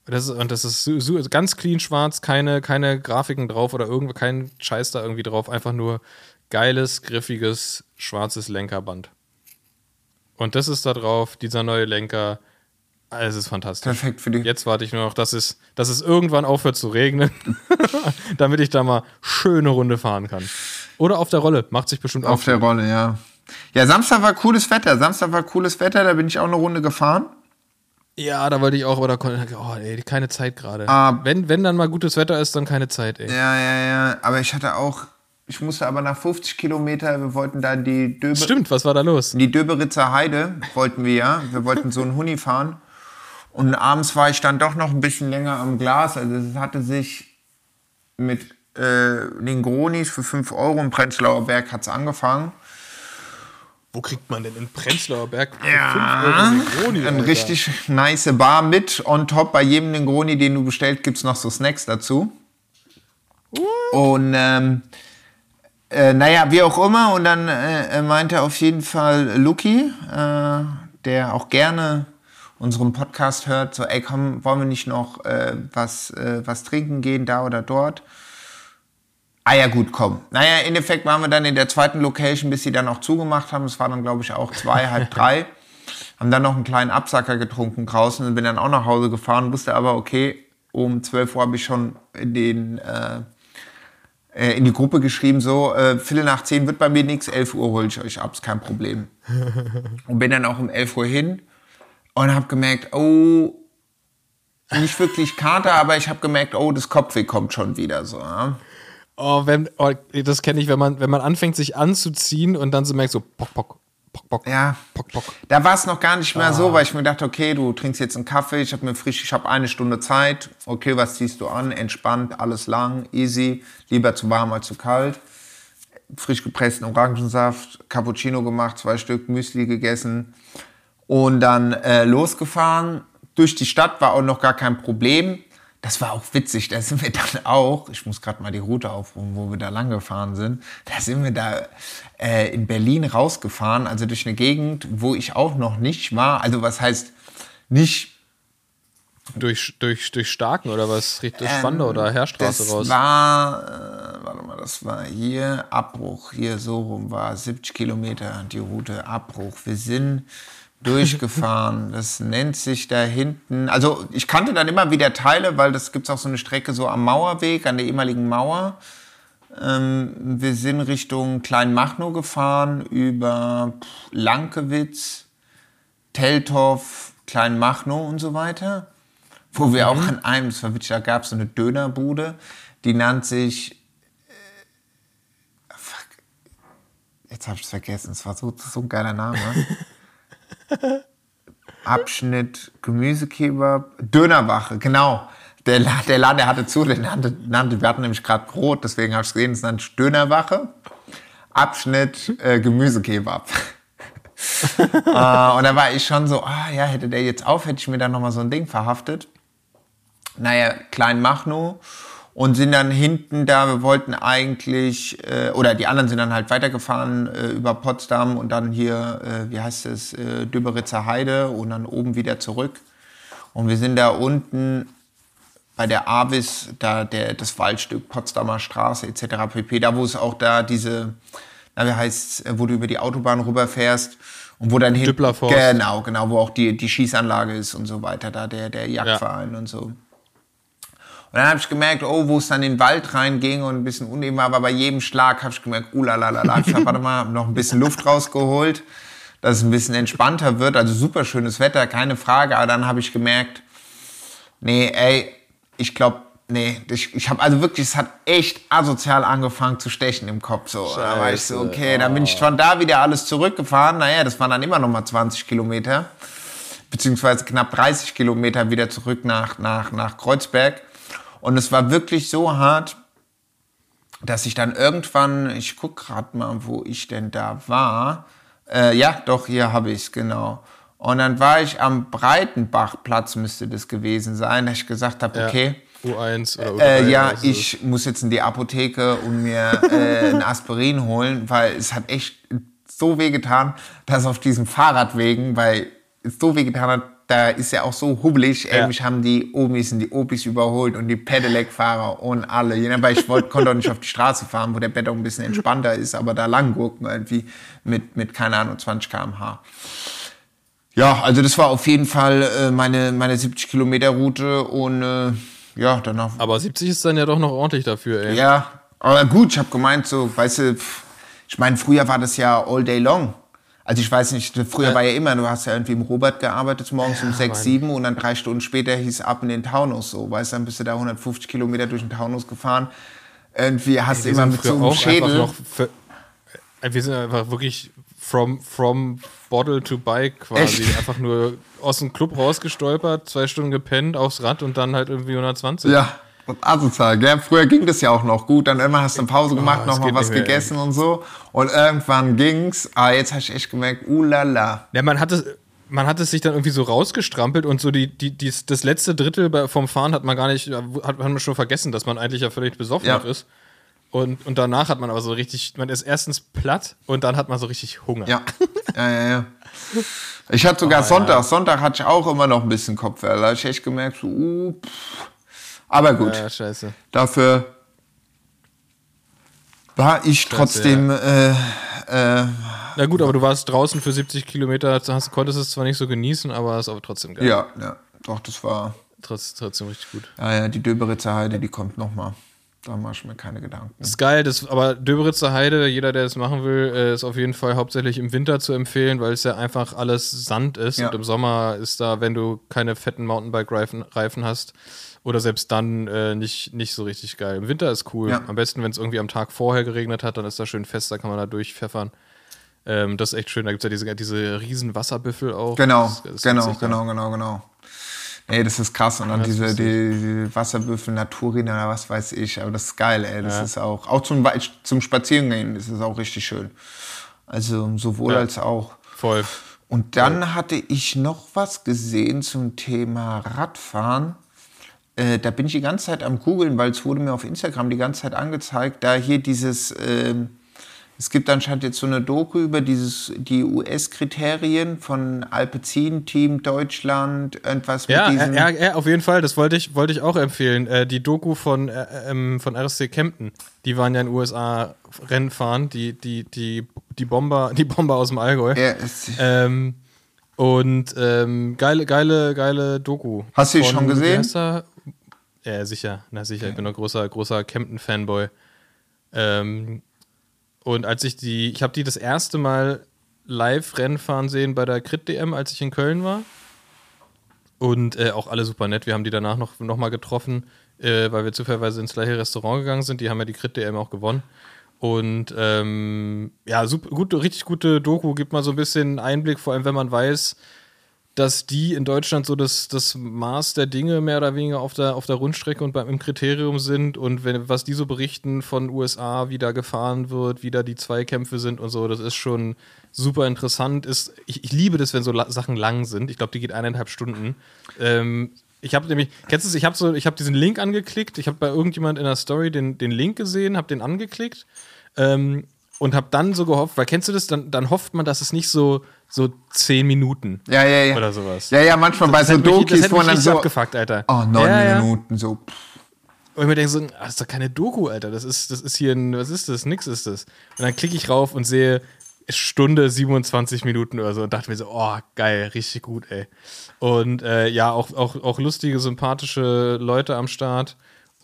Das ist, und das ist so, so, ganz clean schwarz, keine, keine Grafiken drauf oder irgendwo kein Scheiß da irgendwie drauf. Einfach nur geiles, griffiges, schwarzes Lenkerband. Und das ist da drauf, dieser neue Lenker. Alles ist fantastisch. Perfekt für dich. Jetzt warte ich nur noch, dass es, dass es irgendwann aufhört zu regnen, *laughs* damit ich da mal schöne Runde fahren kann. Oder auf der Rolle, macht sich bestimmt auf. Auf der Rolle, ja. Ja, Samstag war cooles Wetter. Samstag war cooles Wetter, da bin ich auch eine Runde gefahren. Ja, da wollte ich auch, aber da konnte oh, ey, keine Zeit gerade. Uh, wenn, wenn dann mal gutes Wetter ist, dann keine Zeit, ey. Ja, ja, ja. Aber ich hatte auch, ich musste aber nach 50 Kilometer, wir wollten da die Döbe. Stimmt, was war da los? Die Döberitzer Heide wollten wir ja. Wir wollten so einen Huni fahren. Und abends war ich dann doch noch ein bisschen länger am Glas. Also es hatte sich mit äh, den Gronis für 5 Euro im Prenzlauer Berg hat's angefangen. Wo kriegt man denn in Prenzlauer Berg ja, Negroni, ein richtig nice Bar mit on top. Bei jedem Negroni, den du bestellst, gibt es noch so Snacks dazu. What? Und ähm, äh, naja, wie auch immer. Und dann äh, meinte auf jeden Fall Luki, äh, der auch gerne unseren Podcast hört, so, ey, komm, wollen wir nicht noch äh, was, äh, was trinken gehen, da oder dort? Ah ja, gut, komm. Naja, im Endeffekt waren wir dann in der zweiten Location, bis sie dann auch zugemacht haben. Es war dann, glaube ich, auch zwei, *laughs* halb drei. Haben dann noch einen kleinen Absacker getrunken draußen und bin dann auch nach Hause gefahren, wusste aber, okay, um 12 Uhr habe ich schon in, den, äh, äh, in die Gruppe geschrieben, so, äh, Viertel nach zehn wird bei mir nichts, 11 Uhr hole ich euch ab, ist kein Problem. *laughs* und bin dann auch um 11 Uhr hin und habe gemerkt, oh, nicht wirklich Kater, aber ich habe gemerkt, oh, das Kopfweh kommt schon wieder so. Ja? Oh, wenn, oh, das kenne ich, wenn man, wenn man anfängt, sich anzuziehen und dann so merkt, so pock, pock, pock, pock. Ja. Pock, pock. Da war es noch gar nicht mehr ah. so, weil ich mir dachte, okay, du trinkst jetzt einen Kaffee, ich habe mir frisch, ich habe eine Stunde Zeit. Okay, was ziehst du an? Entspannt, alles lang, easy, lieber zu warm als zu kalt. Frisch gepressten Orangensaft, Cappuccino gemacht, zwei Stück Müsli gegessen und dann äh, losgefahren. Durch die Stadt war auch noch gar kein Problem das war auch witzig. Da sind wir dann auch, ich muss gerade mal die Route aufrufen, wo wir da lang gefahren sind. Da sind wir da äh, in Berlin rausgefahren, also durch eine Gegend, wo ich auch noch nicht war. Also was heißt nicht Durch, durch, durch Starken oder was? Durch Spandau oder Heerstraße Ähm, das raus? war, äh, warte mal, das war hier Abbruch, hier so rum war 70 Kilometer die Route Abbruch. Wir sind durchgefahren. Das nennt sich da hinten. Also ich kannte dann immer wieder Teile, weil das gibt es auch so eine Strecke so am Mauerweg, an der ehemaligen Mauer. Ähm, wir sind Richtung Kleinmachnow gefahren, über Lankewitz, Teltow, Kleinmachnow und so weiter. Wo wir auch an einem, das war witzig, da gab es so eine Dönerbude, die nannte sich. Äh, fuck, jetzt habe ich es vergessen, es war so, so ein geiler Name. *laughs* *laughs* Abschnitt Gemüsekebab, Dönerwache, genau. Der, der Laden, der hatte zu, den nannte, nannte, wir hatten nämlich gerade Brot, deswegen habe ich es gesehen, es nannte Dönerwache, Abschnitt äh, Gemüsekebab. *laughs* äh, und da war ich schon so, ah ja, hätte der jetzt auf, hätte ich mir dann nochmal so ein Ding verhaftet. Naja, Kleinmachnow und sind dann hinten da, wir wollten eigentlich, äh, oder die anderen sind dann halt weitergefahren äh, über Potsdam und dann hier, äh, wie heißt es, äh, Döberitzer Heide und dann oben wieder zurück. Und wir sind da unten bei der Avis, da der, das Waldstück Potsdamer Straße etc. pp. Da, wo es auch da diese, na, wie heißt's, äh, wo du über die Autobahn rüberfährst und wo dann hin, Düpplerforst. genau, genau, wo auch die, die Schießanlage ist und so weiter, da der, der Jagdverein und so. Und dann habe ich gemerkt, oh, wo es dann in den Wald reinging und ein bisschen uneben war, aber bei jedem Schlag habe ich gemerkt, uh, la, la, la, la. Ich hab, warte mal, noch ein bisschen Luft rausgeholt, dass es ein bisschen entspannter wird. Also super schönes Wetter, keine Frage. Aber dann habe ich gemerkt, nee, ey, ich glaube, nee, ich, ich habe also wirklich, es hat echt asozial angefangen zu stechen im Kopf. So. Da war ich so, okay, dann bin ich von da wieder alles zurückgefahren. Naja, das waren dann immer noch mal 20 Kilometer beziehungsweise knapp 30 Kilometer wieder zurück nach, nach, nach Kreuzberg. Und es war wirklich so hart, dass ich dann irgendwann, ich guck gerade mal, wo ich denn da war. Äh, ja, doch, hier habe ich es, genau. Und dann war ich am Breitenbachplatz, müsste das gewesen sein, dass ich gesagt habe, Ja. okay, U1 oder U3. äh, ja, also ich muss jetzt in die Apotheke und mir äh, *laughs* ein Aspirin holen, weil es hat echt so weh getan, dass auf diesen Fahrradwegen, weil es so weh getan hat, da ist ja auch so hubbelig. Ey, Ja. mich haben die Omis und die Opis überholt und die Pedelec-Fahrer und alle. Je nachdem, ich wollte, konnte auch nicht auf die Straße fahren, wo der Bett auch ein bisschen entspannter ist, aber da lang gurken irgendwie mit, mit, keine Ahnung, 20 km/h. Ja, also das war auf jeden Fall äh, meine, meine 70 Kilometer Route und äh, ja, danach Aber 70 ist dann ja doch noch ordentlich dafür, ey. ja, aber gut, ich habe gemeint, so, weißt du, pff, ich meine, früher war das ja all day long. Also ich weiß nicht, früher Ja. war ja immer, du hast ja irgendwie im Robert gearbeitet, morgens um 6, Mann. 7 und dann drei Stunden später hieß ab in den Taunus so, weißt du, dann bist du da 150 Kilometer durch den Taunus gefahren. Irgendwie hast du immer mit so einem Schädel. noch für, wir sind einfach wirklich from, from bottle to bike quasi. Echt? Einfach nur aus dem Club rausgestolpert, zwei Stunden gepennt, aufs Rad und dann halt irgendwie 120. Ja, asozial, gell? Früher ging das ja auch noch gut. Dann immer hast du eine Pause gemacht, Oh, das noch mal geht was gegessen und so. Und irgendwann ging's. Aber jetzt hast du echt gemerkt, uh la la. Ja, man hat es, man hat es sich dann irgendwie so rausgestrampelt und so die, die, die, das letzte Drittel vom Fahren hat man gar nicht, hat man schon vergessen, dass man eigentlich ja völlig besoffen Ja. ist. Und, und danach hat man aber so richtig, man ist erstens platt und dann hat man so richtig Hunger. Ja, ja, ja, ja. Ich hatte sogar Sonntag. Sonntag hatte ich auch immer noch ein bisschen Kopfweh. Da habe ich echt gemerkt, so, uh, pff. Aber gut, Ja, scheiße. dafür war ich trotzdem, äh, äh, Na gut, aber du warst draußen für 70 Kilometer, hast, konntest es zwar nicht so genießen, aber es ist aber trotzdem geil. ja, ja, doch, das war, Trotz, trotzdem richtig gut. ja, ja, die Döberitzer Heide, die kommt noch mal. Da mache ich mir keine Gedanken. Das ist geil, das, aber Döberitzer Heide, jeder, der das machen will, äh, ist auf jeden Fall hauptsächlich im Winter zu empfehlen, weil es ja einfach alles Sand ist. Ja. Und im Sommer ist da, wenn du keine fetten Mountainbike-Reifen Reifen hast, oder selbst dann äh, nicht, nicht so richtig geil. Im Winter ist cool. Ja. Am besten, wenn es irgendwie am Tag vorher geregnet hat, dann ist da schön fest, da kann man da durchpfeffern. Ähm, das ist echt schön. Da gibt es ja diese, diese riesen Wasserbüffel auch. Genau, Das- das genau, genau, genau, genau. Ey, das ist krass. Und dann Das ist diese die, die Wasserbüffel, Naturin oder was weiß ich. Aber das ist geil, ey. Das Ja. ist auch, auch zum, zum Spazierengehen ist es auch richtig schön. Also sowohl Ja. als auch. Voll. Und dann hatte ich noch was gesehen zum Thema Radfahren. Äh, da bin ich die ganze Zeit am googeln, weil es wurde mir auf Instagram die ganze Zeit angezeigt, da hier dieses, ähm, es gibt anscheinend jetzt so eine Doku über dieses, die US-Kriterien von Alpecin, Team Deutschland, irgendwas Ja, mit diesem... ja, ja, auf jeden Fall, das wollte ich, wollte ich auch empfehlen. Äh, die Doku von, äh, ähm, von RSC Kempten, die waren ja in den USA Rennen fahren, die, die, die, die Bomber, *laughs* die Bomber aus dem Allgäu. Ja, Ähm, und ähm, geile, geile, geile Doku. Hast du die schon gesehen? Ja, sicher, na sicher. Ich bin ein großer, großer Kempten-Fanboy. Ähm, und als ich die, ich habe die das erste Mal live Rennen fahren sehen bei der Crit DM, als ich in Köln war. Und äh, auch alle super nett. Wir haben die danach noch, noch mal getroffen, äh, weil wir zufälligerweise ins gleiche Restaurant gegangen sind. Die haben ja die Crit DM auch gewonnen. Und ähm, ja, super, gute, richtig gute Doku, gibt mal so ein bisschen Einblick, vor allem wenn man weiß, dass die in Deutschland so das, das Maß der Dinge mehr oder weniger auf der, auf der Rundstrecke und beim, im Kriterium sind und wenn, was die so berichten von USA, wie da gefahren wird, wie da die Zweikämpfe sind und so, das ist schon super interessant. Ist, ich, ich liebe das, wenn so la Sachen lang sind. Ich glaube, die geht eineinhalb Stunden. Ähm, ich habe nämlich, kennst du es, ich habe so, habe diesen Link angeklickt, ich habe bei irgendjemand in der Story den, den Link gesehen, habe den angeklickt ähm, und habe dann so gehofft, weil kennst du das, dann, dann hofft man, dass es nicht so, so zehn Minuten ja, ja, ja. oder sowas. Ja, ja, manchmal bei so Dokis, man dann so, abgefuckt, Alter. oh, neun Ja. Minuten, so. Und ich mir denke so, ah, das ist doch keine Doku, Alter. Das ist, das ist hier ein, was ist das? Nix ist das. Und dann klicke ich rauf und sehe Stunde 27 Minuten oder so und dachte mir so, oh, geil, richtig gut, ey. Und äh, ja, auch, auch, auch lustige, sympathische Leute am Start.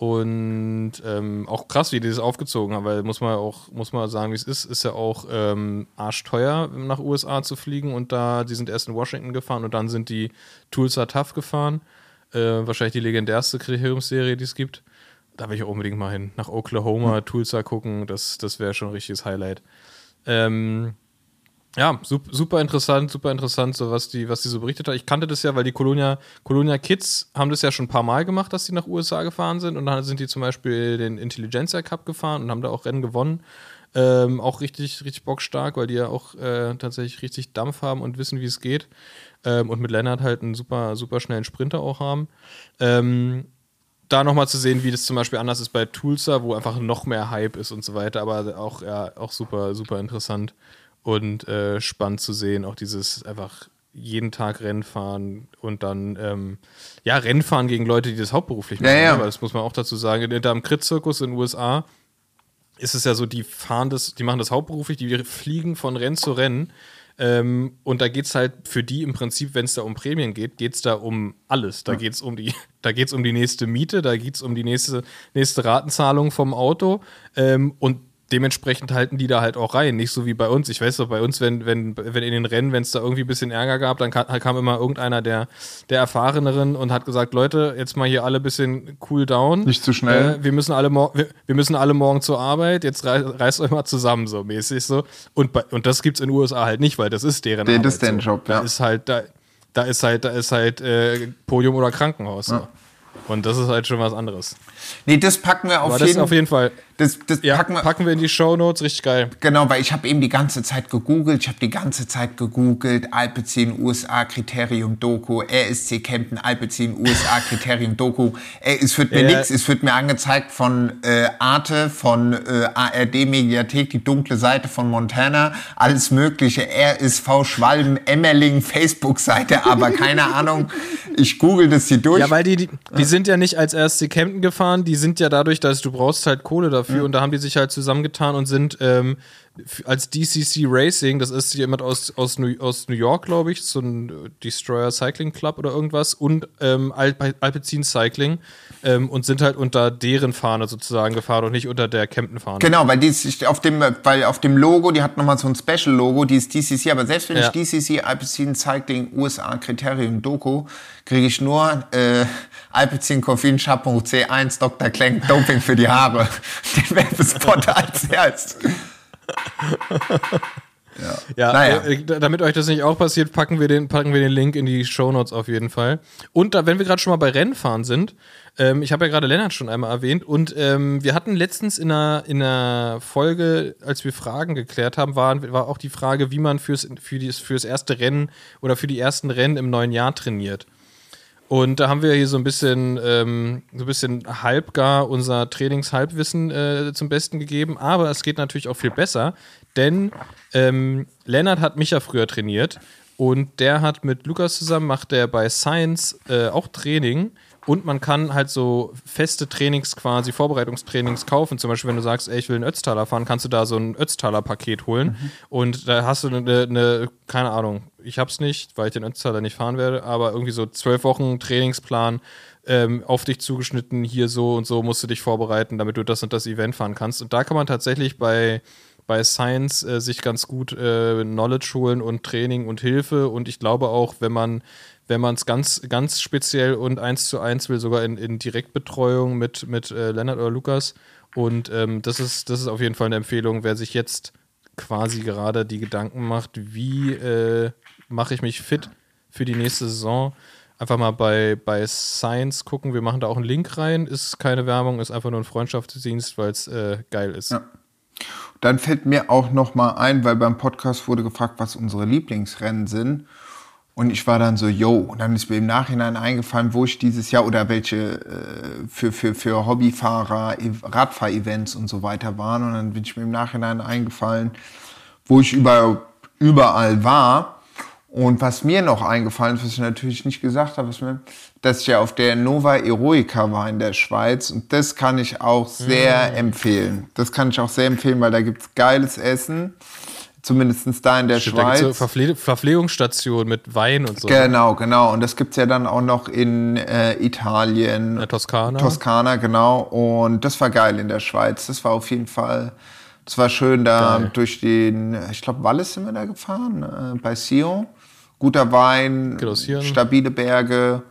Und ähm, auch krass, wie die das aufgezogen haben, weil muss man auch, muss man sagen, wie es ist, ist ja auch ähm, arschteuer, nach USA zu fliegen und da, die sind erst in Washington gefahren und dann sind die Tulsa Tough gefahren. Äh, wahrscheinlich die legendärste Kriteriumsserie, die es gibt. Da will ich auch unbedingt mal hin. Nach Oklahoma, Tulsa gucken, das, das wäre schon ein richtiges Highlight. Ähm, ja, sup, super interessant, super interessant, so was die, was die so berichtet hat. Ich kannte das ja, weil die Colonia, Colonia Kids haben das ja schon ein paar Mal gemacht, dass sie nach USA gefahren sind. Und dann sind die zum Beispiel den Intelligentsia Cup gefahren und haben da auch Rennen gewonnen. Ähm, auch richtig, richtig bockstark, weil die ja auch äh, tatsächlich richtig Dampf haben und wissen, wie es geht. Ähm, und mit Lennart halt einen super, super schnellen Sprinter auch haben. Ähm, da nochmal zu sehen, wie das zum Beispiel anders ist bei Tulsa, wo einfach noch mehr Hype ist und so weiter, aber auch, ja, auch super, super interessant und äh, spannend zu sehen. Auch dieses einfach jeden Tag Rennen fahren und dann, ähm, ja, Rennen fahren gegen Leute, die das hauptberuflich Ja, machen. ja. ne? Weil das muss man auch dazu sagen. Da im Crit-Zirkus in den USA ist es ja so, die fahren das, die machen das hauptberuflich, die fliegen von Rennen zu Rennen. Ähm, und da geht es halt für die im Prinzip, wenn es da um Prämien geht, geht es da um alles. Da geht es um die, *laughs* da geht's um die nächste Miete, da geht es um die nächste, nächste Ratenzahlung vom Auto. Ähm, und dementsprechend halten die da halt auch rein. Nicht so wie bei uns. Ich weiß doch, bei uns, wenn, wenn, wenn in den Rennen, wenn es da irgendwie ein bisschen Ärger gab, dann kam, kam immer irgendeiner der, der Erfahreneren und hat gesagt, Leute, jetzt mal hier alle ein bisschen cool down. Nicht zu schnell. Äh, wir, müssen alle wir, wir müssen alle morgen zur Arbeit, jetzt rei reißt euch mal zusammen, so mäßig so. Und, bei, und das gibt's in den USA halt nicht, weil das ist deren Das Arbeit. ist deren so. Job, da ja. Ist halt, da, da ist halt, da ist halt äh, Podium oder Krankenhaus. So. Und das ist halt schon was anderes. Nee, das packen wir auf jeden auf jeden Fall. Das, das Ja, packen wir, packen wir in die Show Notes, richtig geil. Genau, weil ich habe eben die ganze Zeit gegoogelt. Ich habe die ganze Zeit gegoogelt. Alpecin USA Kriterium Doku, RSC Kempten Alpecin USA *laughs* Kriterium Doku. Ey, es wird mir Ja. nix. Es wird mir angezeigt von äh, Arte, von äh, ARD Mediathek, die dunkle Seite von Montana, alles Mögliche. RSV Schwalben, Emmerling, Facebook-Seite, aber keine *laughs* Ahnung. Ich google das hier durch. Ja, weil die, die, die sind ja nicht als RSC Kempten gefahren, die sind ja dadurch, dass du brauchst halt Kohle dafür und da haben die sich halt zusammengetan und sind ähm, als DCC Racing, das ist jemand aus, aus, New, aus New York, glaube ich, so ein äh, Destroyer Cycling Club oder irgendwas und ähm, Alp Alpecin Cycling ähm, und sind halt unter deren Fahne sozusagen gefahren und nicht unter der Kempten-Fahne. Genau, weil die auf dem, weil auf dem Logo, die hat nochmal so ein Special-Logo, die ist DCC, aber selbst wenn Ja. ich DCC Alpecin Cycling USA Kriterium Doku, kriege ich nur äh, Alpecin Koffein Shampoo C1 Dr. Klenk Doping für die Haare. *laughs* Den Werbespot als erst. *laughs* Ja, Naja. äh, d- damit euch das nicht auch passiert, packen wir den, packen wir den Link in die Shownotes auf jeden Fall. Und da, wenn wir gerade schon mal bei Rennfahren sind, ähm, ich habe ja gerade Lennart schon einmal erwähnt und ähm, wir hatten letztens in einer, in einer Folge, als wir Fragen geklärt haben, war, war auch die Frage, wie man fürs, für das, fürs erste Rennen oder für die ersten Rennen im neuen Jahr trainiert. Und da haben wir hier so ein bisschen, ähm, so ein bisschen halbgar unser Trainingshalbwissen äh, zum Besten gegeben. Aber es geht natürlich auch viel besser, denn ähm, Lennart hat mich ja früher trainiert und der hat mit Lukas zusammen, macht der bei Science äh, auch Training. Und man kann halt so feste Trainings quasi, Vorbereitungstrainings kaufen. Zum Beispiel, wenn du sagst, ey, ich will einen Ötztaler fahren, kannst du da so ein Ötztaler-Paket holen. Mhm. Und da hast du eine, eine, keine Ahnung, ich hab's nicht, weil ich den Ötztaler nicht fahren werde, aber irgendwie so zwölf Wochen Trainingsplan ähm, auf dich zugeschnitten, hier so und so musst du dich vorbereiten, damit du das und das Event fahren kannst. Und da kann man tatsächlich bei bei Science äh, sich ganz gut äh, Knowledge holen und Training und Hilfe. Und ich glaube auch, wenn man wenn man es ganz, ganz speziell und eins zu eins will, sogar in, in Direktbetreuung mit, mit äh, Lennart oder Lukas. Und ähm, das, ist, das ist auf jeden Fall eine Empfehlung, wer sich jetzt quasi gerade die Gedanken macht, wie äh, mache ich mich fit für die nächste Saison. Einfach mal bei, bei Science gucken. Wir machen da auch einen Link rein. Ist keine Werbung, ist einfach nur ein Freundschaftsdienst, weil es äh, geil ist. Ja. Dann fällt mir auch noch mal ein, weil beim Podcast wurde gefragt, was unsere Lieblingsrennen sind. Und ich war dann so, yo, und dann ist mir im Nachhinein eingefallen, wo ich dieses Jahr oder welche äh, für, für, für Hobbyfahrer, Radfahr-Events und so weiter waren. Und dann bin ich mir im Nachhinein eingefallen, wo ich über, überall war. Und was mir noch eingefallen ist, was ich natürlich nicht gesagt habe, ist mir, dass ich ja auf der Nova Eroica war in der Schweiz. Und das kann ich auch sehr mm. empfehlen. Das kann ich auch sehr empfehlen, weil da gibt's geiles Essen. Zumindest da in der Stimmt, Schweiz. Da so Verpfle Verpflegungsstation mit Wein und so. Genau, genau. Und das gibt es ja dann auch noch in äh, Italien. In Toskana. Toskana, genau. Und das war geil in der Schweiz. Das war auf jeden Fall, das war schön da geil. durch den, ich glaube, Wallis sind wir da gefahren, äh, bei Sion. Guter Wein, stabile Berge.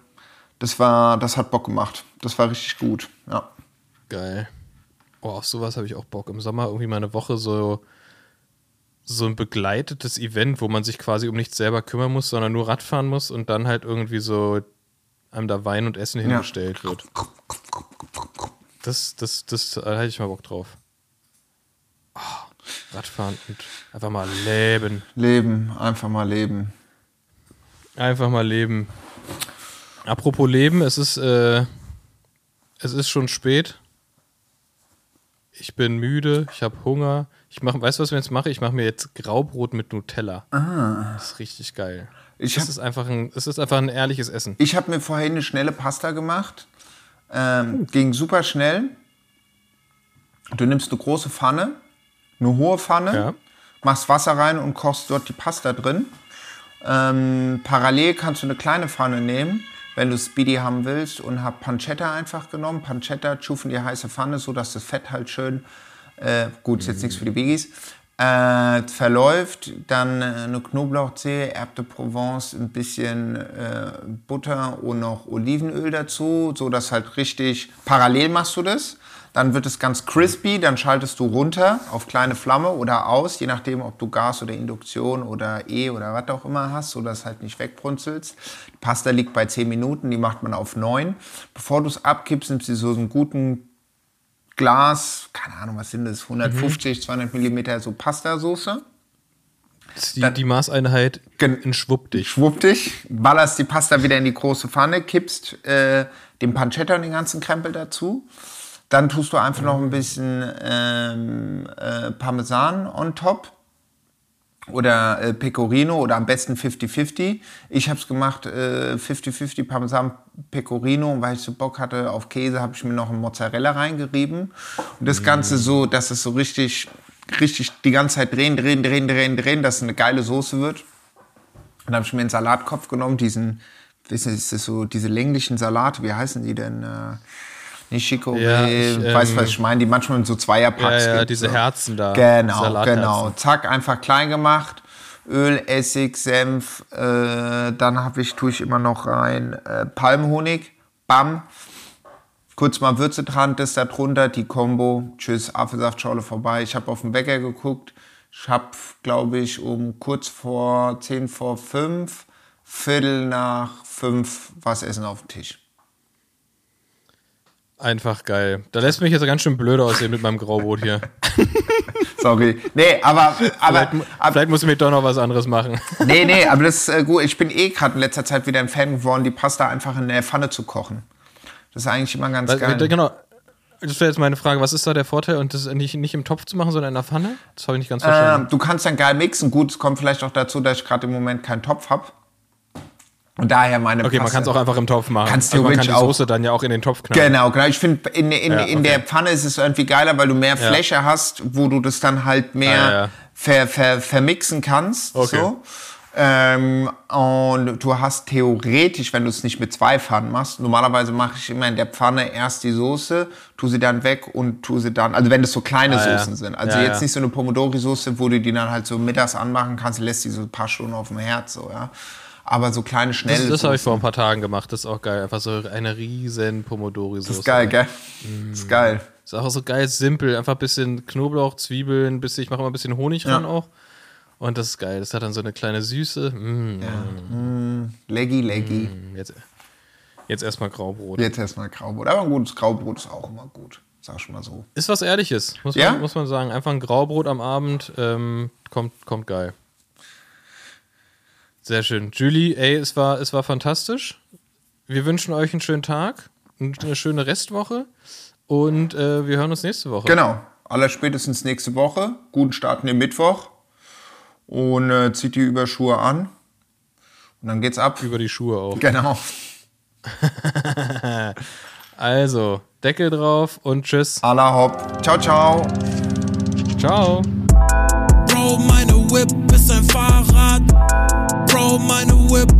Das war, das hat Bock gemacht. Das war richtig gut, ja. Geil. Boah, auf sowas habe ich auch Bock. Im Sommer irgendwie mal eine Woche so so ein begleitetes Event, wo man sich quasi um nichts selber kümmern muss, sondern nur Radfahren muss und dann halt irgendwie so einem da Wein und Essen hingestellt ja. wird. Das, das, das, da hätte ich mal Bock drauf. Oh, Radfahren und einfach mal leben. Leben, einfach mal leben. Einfach mal leben. Apropos Leben, es ist, äh, es ist schon spät. Ich bin müde, ich habe Hunger. Ich mache, weißt du, was ich jetzt mache? Ich mache mir jetzt Graubrot mit Nutella. Ah. Das ist richtig geil. Ich es, ist einfach ein, es ist einfach ein ehrliches Essen. Ich habe mir vorhin eine schnelle Pasta gemacht. Ähm. Ging super schnell. Du nimmst eine große Pfanne, eine hohe Pfanne, ja. machst Wasser rein und kochst dort die Pasta drin. Ähm, parallel kannst du eine kleine Pfanne nehmen, wenn du Speedy haben willst und hab Pancetta einfach genommen. Pancetta tschufen die heiße Pfanne, so dass das Fett halt schön äh, gut, ist jetzt nichts für die Biggies, äh, verläuft, dann äh, eine Knoblauchzehe, Herbe de Provence, ein bisschen äh, Butter und noch Olivenöl dazu, so dass halt richtig parallel machst du das. Dann wird es ganz crispy, dann schaltest du runter auf kleine Flamme oder aus, je nachdem, ob du Gas oder Induktion oder E oder was auch immer hast, so dass halt nicht wegbrunzelst. Die Pasta liegt bei 10 Minuten, die macht man auf 9. Bevor du es abkippst, nimmst du so einen guten Glas, keine Ahnung, was sind das, 150, mhm. 200 Millimeter so Pastasoße. Die, Dann, die Maßeinheit in schwuppdich. Schwuppdich, ballerst die Pasta wieder in die große Pfanne, kippst äh, den Pancetta und den ganzen Krempel dazu. Dann tust du einfach mhm. noch ein bisschen ähm, äh, Parmesan on top oder äh, Pecorino oder am besten 50-50. Ich habe es gemacht 50-50 äh, Parmesan Pecorino und weil ich so Bock hatte auf Käse, habe ich mir noch ein Mozzarella reingerieben und das Ganze so, dass es so richtig, richtig die ganze Zeit drehen, drehen, drehen, drehen, drehen, dass es eine geile Soße wird. Dann habe ich mir einen Salatkopf genommen, diesen, wissen Sie, ist das so diese länglichen Salate, wie heißen die denn? Äh, nicht Chicorée, ja, ich, weiß, was ähm, ich meine, die manchmal in so Zweierpacks ja, ja, gibt, diese so. Herzen da. Genau, genau. Zack, einfach klein gemacht. Öl, Essig, Senf, äh, dann habe ich, tue ich immer noch rein äh, Palmhonig, bam, kurz mal Würze dran, das da drunter, die Combo, tschüss, Apfelsaftschorle vorbei. Ich habe auf den Wecker geguckt, ich habe, glaube ich, um kurz vor 10 vor 5, Viertel nach 5 was Essen auf dem Tisch. Einfach geil. Da lässt mich jetzt ganz schön blöd aussehen mit meinem Graubrot hier. *laughs* Sorry. Nee, aber, aber, Vielleicht, aber vielleicht musst du mir doch noch was anderes machen. *laughs* nee, nee, aber das ist äh, gut. Ich bin eh gerade in letzter Zeit wieder ein Fan geworden, die Pasta einfach in der Pfanne zu kochen. Das ist eigentlich immer ganz Weil- geil. Genau. Das wäre jetzt meine Frage, was ist da der Vorteil und das nicht, nicht im Topf zu machen, sondern in der Pfanne? Das habe ich nicht ganz verstanden. Ähm, du kannst dann geil mixen. Gut, es kommt vielleicht auch dazu, dass ich gerade im Moment keinen Topf habe. Und daher meine okay, man Pasta- kann es auch einfach im Topf machen. Kannst Also man kann die theoretisch auch- Soße dann ja auch in den Topf knallen. Genau, genau. Ich finde, in, in, Ja, in okay. der Pfanne ist es irgendwie geiler, weil du mehr Fläche hast, wo du das dann halt mehr Ah, ja, ja. Ver, ver, vermixen kannst. Okay. So. Ähm, und du hast theoretisch, wenn du es nicht mit zwei Pfannen machst, normalerweise mache ich immer in der Pfanne erst die Soße, tu sie dann weg und tu sie dann, also wenn das so kleine Ah, ja. Soßen sind. Also Ja, jetzt ja. nicht so eine Pomodori-Soße, wo du die dann halt so mittags anmachen kannst, lässt die so ein paar Stunden auf dem Herd so, ja. Aber so kleine, schnelle Das, das habe ich vor ein paar Tagen gemacht. Das ist auch geil. Einfach so eine riesen Pomodori-Soße. Das ist geil, gell? Das ist geil. Ist auch so geil simpel. Einfach ein bisschen Knoblauch, Zwiebeln, bisschen, ich mache immer ein bisschen Honig ran auch. Und das ist geil. Das hat dann so eine kleine Süße. Mm, Leggy, leggy. Jetzt, jetzt erstmal Graubrot. Jetzt erstmal Graubrot. Aber ein gutes Graubrot ist auch immer gut. Sag ich mal so. Ist was Ehrliches, muss, Ja? man, muss man sagen. Einfach ein Graubrot am Abend ähm, kommt, kommt geil. Sehr schön. Julie, ey, es war, es war fantastisch. Wir wünschen euch einen schönen Tag, eine schöne Restwoche und äh, wir hören uns nächste Woche. Genau. Allerspätestens nächste Woche. Guten Start in den Mittwoch. Und äh, zieht die Überschuhe an. Und dann geht's ab. Über die Schuhe auch. Genau. *laughs* Also, Deckel drauf und tschüss. Alla hopp. Ciao, ciao. Ciao. Bro, meine Whip. Bro, meine Whip